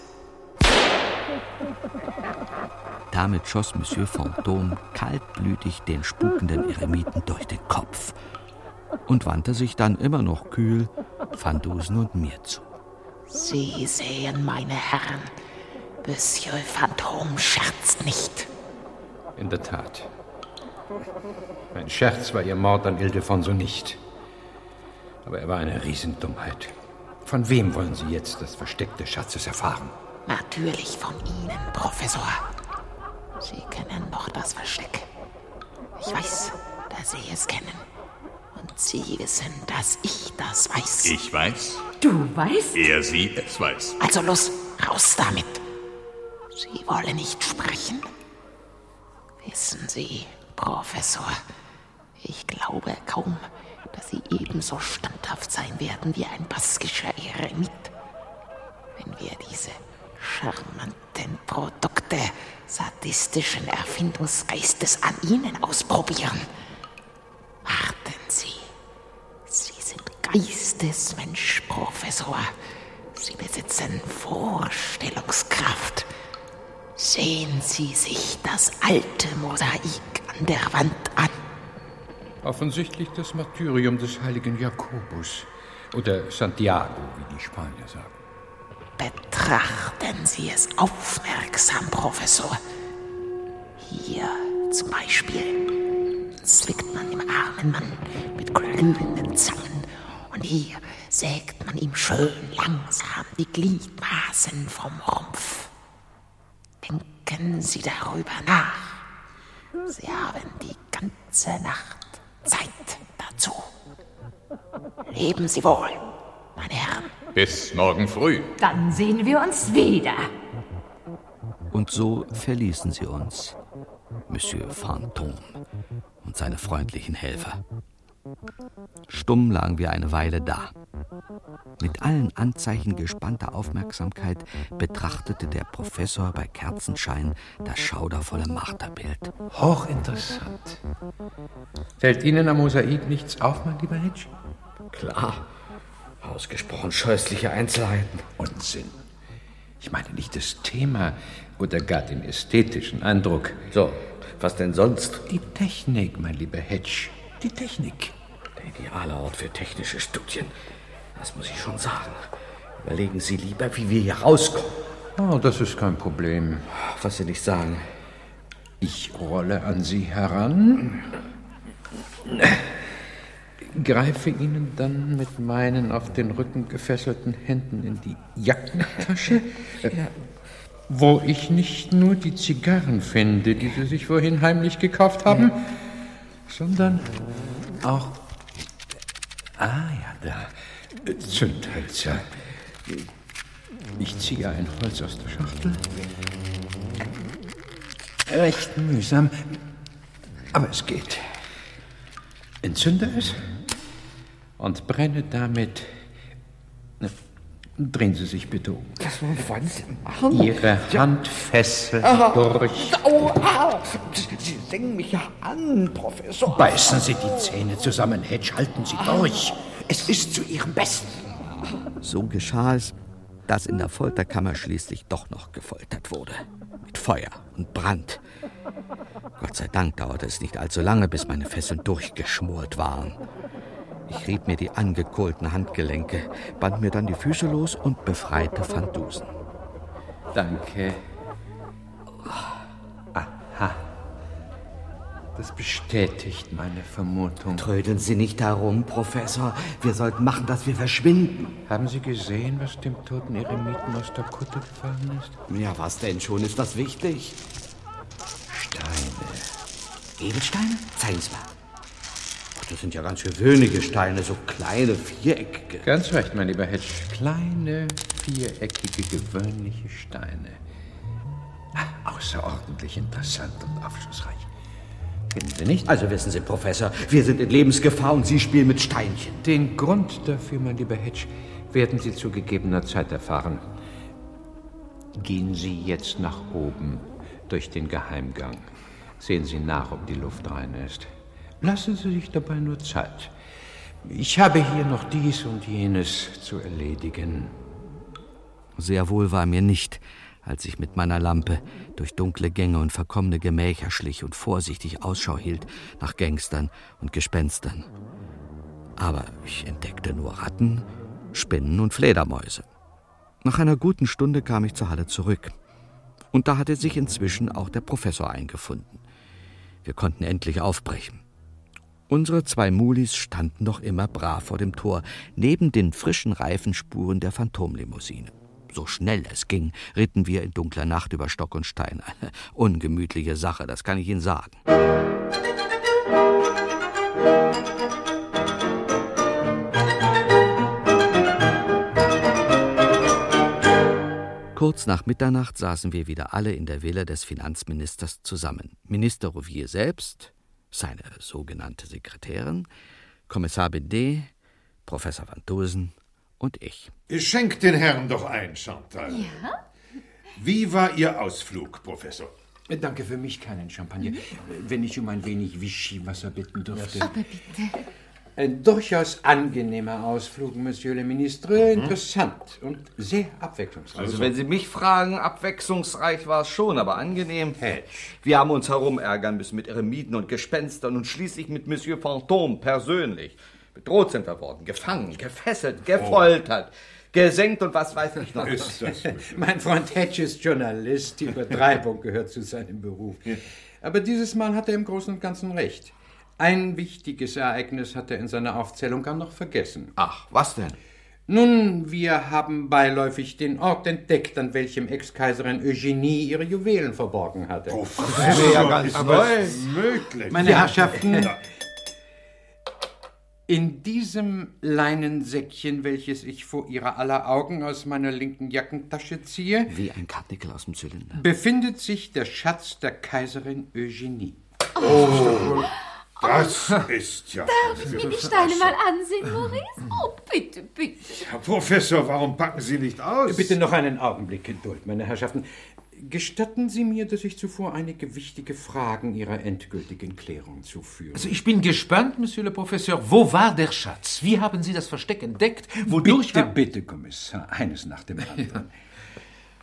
Damit schoss Monsieur Fantôme kaltblütig den spukenden Eremiten durch den Kopf und wandte sich dann immer noch kühl Van Dusen und mir zu. Sie sehen, meine Herren, Monsieur Phantom scherzt nicht. In der Tat. Ein Scherz war Ihr Mord an Ildefonso nicht. Aber er war eine Riesendummheit. Von wem wollen Sie jetzt das Versteck des Schatzes erfahren? Natürlich von Ihnen, Professor. Sie kennen doch das Versteck. Ich weiß, dass Sie es kennen. Und Sie wissen, dass ich das weiß. Ich weiß. Du weißt? Er, sie, es weiß. Also los, raus damit. Sie wollen nicht sprechen? Wissen Sie, Professor, ich glaube kaum, dass Sie ebenso standhaft sein werden wie ein baskischer Eremit. Wenn wir diese charmanten Produkte sadistischen Erfindungsgeistes an Ihnen ausprobieren. Warten Sie. Sie sind Geistesmensch, Professor. Sie besitzen Vorstellungskraft. Sehen Sie sich das alte Mosaik an der Wand an. Offensichtlich das Martyrium des heiligen Jakobus. Oder Santiago, wie die Spanier sagen. Betrachten Sie es aufmerksam, Professor. Hier zum Beispiel zwickt man dem armen Mann mit glühenden Zangen und hier sägt man ihm schön langsam die Gliedmaßen vom Rumpf. Denken Sie darüber nach. Sie haben die ganze Nacht Zeit dazu. Leben Sie wohl, meine Herren. Bis morgen früh. Dann sehen wir uns wieder. Und so verließen sie uns, Monsieur Fantôme und seine freundlichen Helfer. Stumm lagen wir eine Weile da. Mit allen Anzeichen gespannter Aufmerksamkeit betrachtete der Professor bei Kerzenschein das schaudervolle Marterbild. Hochinteressant. Fällt Ihnen am Mosaik nichts auf, mein lieber Hedge? Klar. Ausgesprochen scheußliche Einzelheiten. Unsinn. Ich meine nicht das Thema oder gar den ästhetischen Eindruck. So, was denn sonst? Die Technik, mein lieber Hedge. Die Technik. Der ideale Ort für technische Studien. Das muss ich schon sagen. Überlegen Sie lieber, wie wir hier rauskommen. Oh, das ist kein Problem. Was Sie nicht sagen. Ich rolle an Sie heran, greife Ihnen dann mit meinen auf den Rücken gefesselten Händen in die Jackentasche, äh, wo ich nicht nur die Zigarren finde, die Sie sich vorhin heimlich gekauft haben, sondern auch. Ah ja, da. Zündhölzer. Ich ziehe ein Holz aus der Schachtel. Recht mühsam, aber es geht. Entzünde es und brenne damit. Drehen Sie sich bitte um. Was wollen Sie machen? Ihre Handfessel Ah, durch. Au, ah, Sie senken mich ja an, Professor. Beißen Sie die Zähne zusammen, Hedge, halten Sie durch. Es ist zu Ihrem Besten. So geschah es, dass in der Folterkammer schließlich doch noch gefoltert wurde. Mit Feuer und Brand. Gott sei Dank dauerte es nicht allzu lange, bis meine Fesseln durchgeschmort waren. Ich rieb mir die angekohlten Handgelenke, band mir dann die Füße los und befreite Van Dusen. Danke. Aha. Das bestätigt meine Vermutung. Trödeln Sie nicht herum, Professor. Wir sollten machen, dass wir verschwinden. Haben Sie gesehen, was dem toten Eremiten aus der Kutte gefallen ist? Ja, was denn schon? Ist das wichtig? Steine. Edelsteine? Zeigen Sie mal. Das sind ja ganz gewöhnliche Steine, so kleine, viereckige. Ganz recht, mein lieber Hedge. Kleine, viereckige, gewöhnliche Steine. Außerordentlich interessant und aufschlussreich. Finden Sie nicht? Also wissen Sie, Professor, wir sind in Lebensgefahr und Sie spielen mit Steinchen. Den Grund dafür, mein lieber Hedge, werden Sie zu gegebener Zeit erfahren. Gehen Sie jetzt nach oben durch den Geheimgang. Sehen Sie nach, ob die Luft rein ist. Lassen Sie sich dabei nur Zeit. Ich habe hier noch dies und jenes zu erledigen. Sehr wohl war mir nicht, als ich mit meiner Lampe durch dunkle Gänge und verkommene Gemächer schlich und vorsichtig Ausschau hielt nach Gangstern und Gespenstern. Aber ich entdeckte nur Ratten, Spinnen und Fledermäuse. Nach einer guten Stunde kam ich zur Halle zurück. Und da hatte sich inzwischen auch der Professor eingefunden. Wir konnten endlich aufbrechen. Unsere zwei Mulis standen noch immer brav vor dem Tor, neben den frischen Reifenspuren der Phantomlimousine. So schnell es ging, ritten wir in dunkler Nacht über Stock und Stein. Eine ungemütliche Sache, das kann ich Ihnen sagen. Kurz nach Mitternacht saßen wir wieder alle in der Villa des Finanzministers zusammen. Minister Rouvier selbst, seine sogenannte Sekretärin, Kommissar Bidet, Professor Van Dusen und ich. Schenkt den Herrn doch ein, Chantal. Ja? Wie war Ihr Ausflug, Professor? Danke für mich keinen Champagner. Wenn ich um ein wenig Vichy-Wasser bitten dürfte. Aber bitte. Ein durchaus angenehmer Ausflug, Monsieur le Ministre. Interessant und sehr abwechslungsreich. Also, wenn Sie mich fragen, abwechslungsreich war es schon, aber angenehm. Hedge. Wir haben uns herumärgern müssen mit Eremiten und Gespenstern und schließlich mit Monsieur Fantôme persönlich. Bedroht sind wir worden, gefangen, gefesselt, gefoltert. gesenkt und was weiß ich noch. Ist das mein Freund Hedge ist Journalist. Die Übertreibung gehört zu seinem Beruf. Aber dieses Mal hat er im Großen und Ganzen recht. Ein wichtiges Ereignis hat er in seiner Aufzählung gar noch vergessen. Ach, was denn? Nun, wir haben beiläufig den Ort entdeckt, an welchem Ex-Kaiserin Eugenie ihre Juwelen verborgen hatte. Oh, das ist ja ganz neu. Möglich. Meine Ja. Herrschaften, in diesem Leinensäckchen, welches ich vor Ihrer aller Augen aus meiner linken Jackentasche ziehe, Wie ein Karnickel aus dem Zylinder. befindet sich der Schatz der Kaiserin Eugenie. Oh, das ist ja. Darf ich mir die Steine mal ansehen, Maurice? Oh, bitte, bitte. Herr Professor, warum packen Sie nicht aus? Bitte noch einen Augenblick Geduld, meine Herrschaften. Gestatten Sie mir, dass ich zuvor einige wichtige Fragen Ihrer endgültigen Klärung zuführe. Also ich bin gespannt, Monsieur le Professeur. Wo war der Schatz? Wie haben Sie das Versteck entdeckt? Wodurch bitte, bitte, Kommissar, eines nach dem anderen.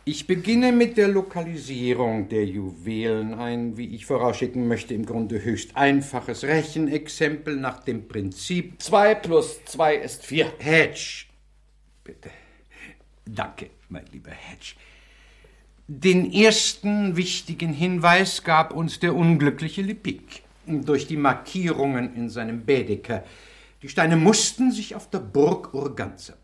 Ich beginne mit der Lokalisierung der Juwelen. Ein, wie ich vorausschicken möchte, im Grunde höchst einfaches Rechenexempel nach dem Prinzip 2 plus 2 ist 4. Hedge. Bitte. Danke, mein lieber Hedge. Den ersten wichtigen Hinweis gab uns der unglückliche Lepic durch die Markierungen in seinem Baedeker. Die Steine mussten sich auf der Burg Urganza.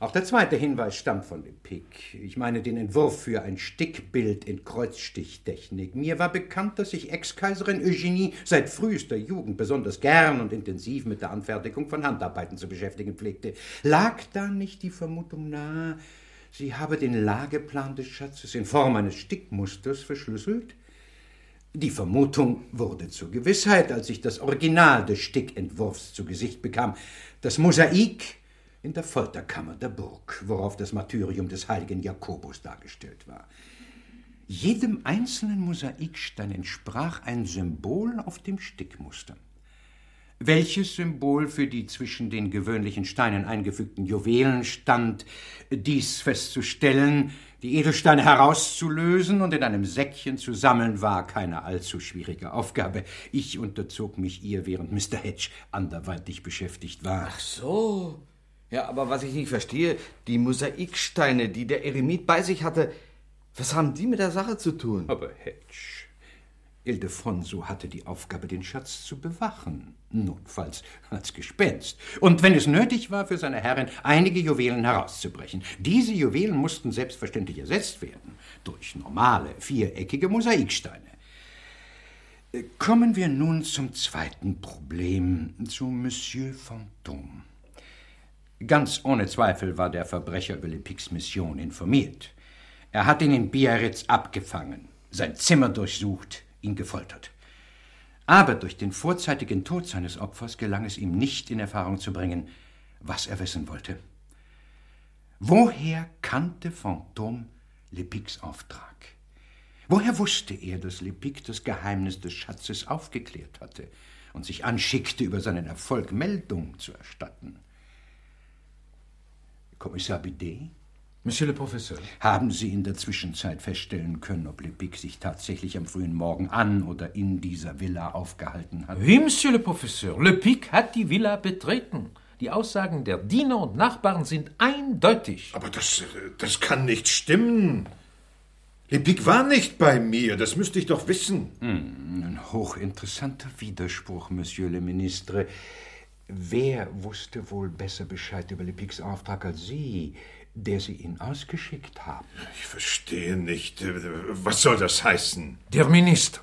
Auch der zweite Hinweis stammt von Lepic. Ich meine den Entwurf für ein Stickbild in Kreuzstichtechnik. Mir war bekannt, dass sich Ex-Kaiserin Eugenie seit frühester Jugend besonders gern und intensiv mit der Anfertigung von Handarbeiten zu beschäftigen pflegte. Lag da nicht die Vermutung nahe, sie habe den Lageplan des Schatzes in Form eines Stickmusters verschlüsselt? Die Vermutung wurde zur Gewissheit, als ich das Original des Stickentwurfs zu Gesicht bekam. Das Mosaik in der Folterkammer der Burg, worauf das Martyrium des heiligen Jakobus dargestellt war. Jedem einzelnen Mosaikstein entsprach ein Symbol auf dem Stickmuster. Welches Symbol für die zwischen den gewöhnlichen Steinen eingefügten Juwelen stand, dies festzustellen, die Edelsteine herauszulösen und in einem Säckchen zu sammeln, war keine allzu schwierige Aufgabe. Ich unterzog mich ihr, während Mr. Hedge anderweitig beschäftigt war. Ach so. Ja, aber was ich nicht verstehe, die Mosaiksteine, die der Eremit bei sich hatte, was haben die mit der Sache zu tun? Aber Hedge, Ildefonso hatte die Aufgabe, den Schatz zu bewachen, notfalls als Gespenst. Und wenn es nötig war, für seine Herrin einige Juwelen herauszubrechen. Diese Juwelen mussten selbstverständlich ersetzt werden durch normale, viereckige Mosaiksteine. Äh, Kommen wir nun zum zweiten Problem, zu Monsieur Fantôme. Ganz ohne Zweifel war der Verbrecher über Lepics Mission informiert. Er hat ihn in Biarritz abgefangen, sein Zimmer durchsucht, ihn gefoltert. Aber durch den vorzeitigen Tod seines Opfers gelang es ihm nicht in Erfahrung zu bringen, was er wissen wollte. Woher kannte Fantôme Lepics Auftrag? Woher wusste er, dass Lepic das Geheimnis des Schatzes aufgeklärt hatte und sich anschickte, über seinen Erfolg Meldung zu erstatten? Kommissar Bidet? Monsieur le Professeur. Haben Sie in der Zwischenzeit feststellen können, ob Lepic sich tatsächlich am frühen Morgen an oder in dieser Villa aufgehalten hat? Oui, Monsieur le Professeur. Le Pic hat die Villa betreten. Die Aussagen der Diener und Nachbarn sind eindeutig. Aber das, äh, das kann nicht stimmen. Lepic war nicht bei mir, das müsste ich doch wissen. Hm, ein hochinteressanter Widerspruch, Monsieur le Ministre. Wer wusste wohl besser Bescheid über Lepics Auftrag als Sie, der Sie ihn ausgeschickt haben? Ich verstehe nicht. Was soll das heißen? Der Minister.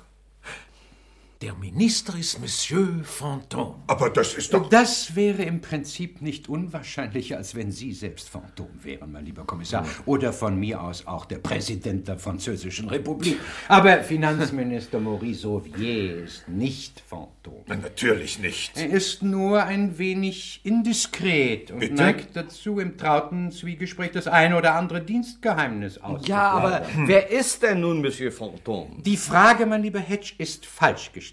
Der Minister ist Monsieur Fantôme. Aber das ist doch. Das wäre im Prinzip nicht unwahrscheinlicher, als wenn Sie selbst Phantom wären, mein lieber Kommissar. Oder von mir aus auch der Präsident der Französischen Republik. Aber Finanzminister Maurice Sauvier ist nicht Phantom. Na, natürlich nicht. Er ist nur ein wenig indiskret und Bitte? neigt dazu, im trauten Zwiegespräch das ein oder andere Dienstgeheimnis auszuplaudern. Ja, aber wer ist denn nun Monsieur Fantôme? Die Frage, mein lieber Hedge, ist falsch gestellt.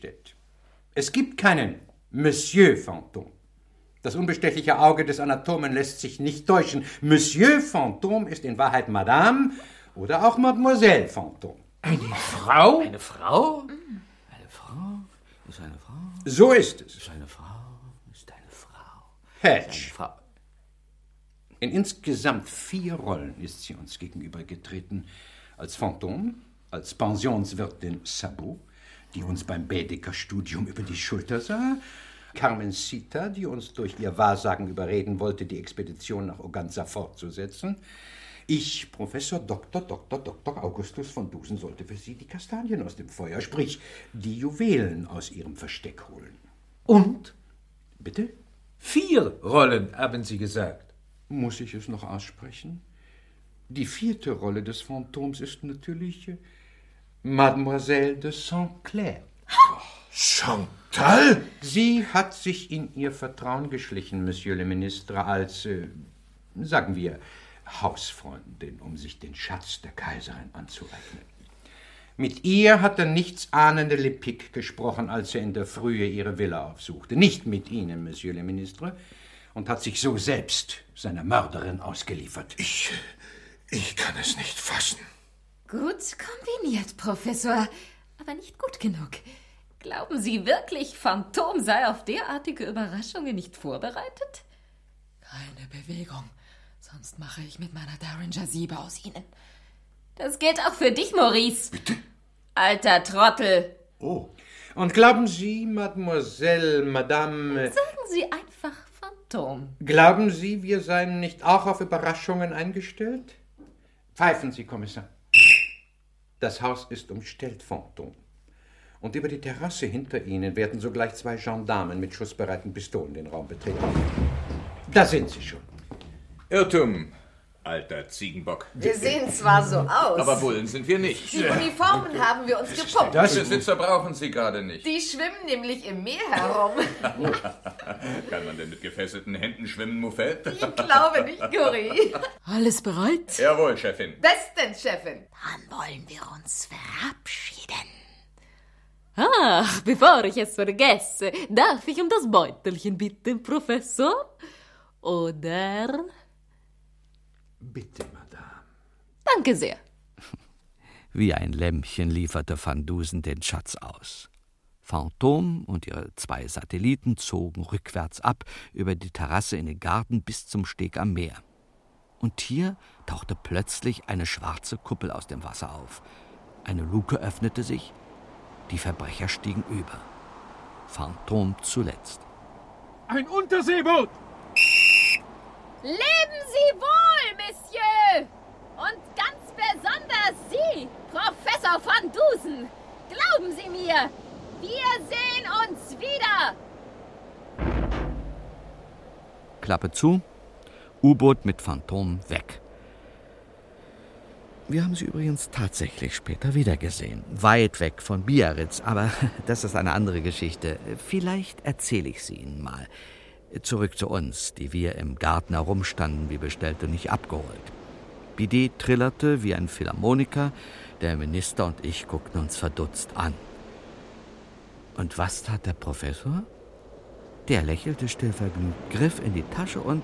Es gibt keinen Monsieur Fantôme. Das unbestechliche Auge des Anatomen lässt sich nicht täuschen. Monsieur Fantôme ist in Wahrheit Madame oder auch Mademoiselle Fantôme. Eine Frau? Eine Frau? Eine Frau? Ist eine Frau? So ist es. Ist eine Frau? Ist eine Frau? Hedge. Frau. In insgesamt vier Rollen ist sie uns gegenübergetreten. Als Phantom, als Pensionswirtin Sabot, die uns beim Baedeker-Studium über die Schulter sah, Carmencita, die uns durch ihr Wahrsagen überreden wollte, die Expedition nach Oganza fortzusetzen. Ich, Professor Dr. Dr. Dr. Augustus von Dusen, sollte für sie die Kastanien aus dem Feuer, sprich die Juwelen aus ihrem Versteck holen. Und? Bitte? Vier Rollen, haben Sie gesagt. Muss ich es noch aussprechen? Die vierte Rolle des Phantoms ist natürlich äh, Mademoiselle de Saint-Clair. Chantal? Sie hat sich in ihr Vertrauen geschlichen, Monsieur le Ministre, als, äh, sagen wir, Hausfreundin, um sich den Schatz der Kaiserin anzueignen. Mit ihr hat der nichtsahnende Lepic gesprochen, als er in der Frühe ihre Villa aufsuchte. Nicht mit Ihnen, Monsieur le Ministre, und hat sich so selbst seiner Mörderin ausgeliefert. Ich. ich kann es nicht fassen. Gut kombiniert, Professor, aber nicht gut genug. Glauben Sie wirklich, Phantom sei auf derartige Überraschungen nicht vorbereitet? Keine Bewegung, sonst mache ich mit meiner Derringer Siebe aus Ihnen. Das gilt auch für dich, Maurice. Bitte? Alter Trottel. Oh. Und glauben Sie, Mademoiselle, Madame. Sagen Sie einfach Phantom. Glauben Sie, wir seien nicht auch auf Überraschungen eingestellt? Pfeifen Sie, Kommissar. Das Haus ist umstellt, Phantom. Und über die Terrasse hinter Ihnen werden sogleich zwei Gendarmen mit schussbereiten Pistolen den Raum betreten. Da sind Sie schon. Irrtum, alter Ziegenbock. Wir sehen zwar so aus. Aber Bullen sind wir nicht. Die Uniformen haben wir uns gepumpt. Das Besitzer brauchen Sie gerade nicht. Die schwimmen nämlich im Meer herum. Kann man denn mit gefesselten Händen schwimmen, Muffet? Ich glaube nicht, Curie. Alles bereit? Jawohl, Chefin. Bestens, Chefin. Dann wollen wir uns verabschieden. Ach, bevor ich es vergesse, darf ich um das Beutelchen bitten, Professor? Oder? Bitte, Madame. Danke sehr. Wie ein Lämmchen lieferte Van Dusen den Schatz aus. Phantom und ihre zwei Satelliten zogen rückwärts ab über die Terrasse in den Garten bis zum Steg am Meer. Und hier tauchte plötzlich eine schwarze Kuppel aus dem Wasser auf. Eine Luke öffnete sich, die Verbrecher stiegen über. Phantom zuletzt. Ein Unterseeboot! Leben Sie wohl, Monsieur! Und ganz besonders Sie, Professor van Dusen! Glauben Sie mir, wir sehen uns wieder! Klappe zu, U-Boot mit Phantom weg. Wir haben sie übrigens tatsächlich später wiedergesehen. Weit weg von Biarritz, aber das ist eine andere Geschichte. Vielleicht erzähle ich sie Ihnen mal. Zurück zu uns, die wir im Garten herumstanden, wie bestellt und nicht abgeholt. Bidet trillerte wie ein Philharmoniker, der Minister und ich guckten uns verdutzt an. Und was tat der Professor? Der lächelte stillvergnügt, griff in die Tasche und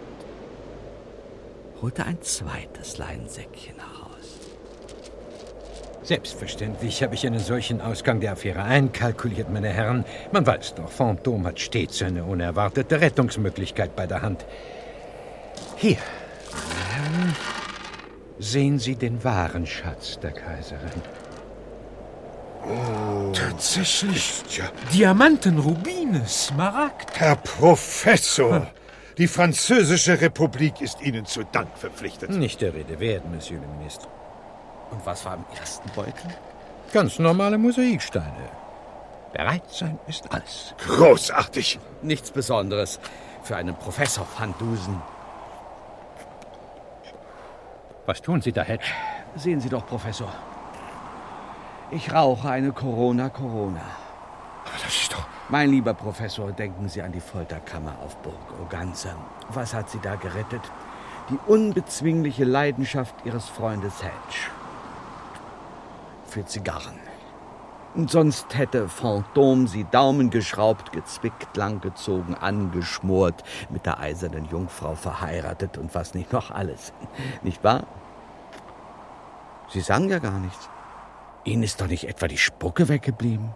holte ein zweites Leinsäckchen. Selbstverständlich habe ich einen solchen Ausgang der Affäre einkalkuliert, meine Herren. Man weiß doch, Phantom hat stets eine unerwartete Rettungsmöglichkeit bei der Hand. Hier, meine Herren, sehen Sie den wahren Schatz der Kaiserin. Oh, Tatsächlich. Ja. Diamanten, Rubine, Smaragd. Herr Professor, die Französische Republik ist Ihnen zu Dank verpflichtet. Nicht der Rede wert, Monsieur le Ministre. Und was war im ersten Beutel? Ganz normale Mosaiksteine. Bereit sein ist alles. Großartig. Nichts Besonderes für einen Professor van Dusen. Was tun Sie da, Hedge? Sehen Sie doch, Professor. Ich rauche eine Corona Corona. Aber das ist doch. Mein lieber Professor, denken Sie an die Folterkammer auf Burg Oganza. Was hat Sie da gerettet? Die unbezwingliche Leidenschaft Ihres Freundes Hedge. Für Zigarren. Und sonst hätte Phantom sie Daumen geschraubt, gezwickt, langgezogen, angeschmort, mit der eisernen Jungfrau verheiratet und was nicht noch alles. Nicht wahr? Sie sagen ja gar nichts. Ihnen ist doch nicht etwa die Spucke weggeblieben?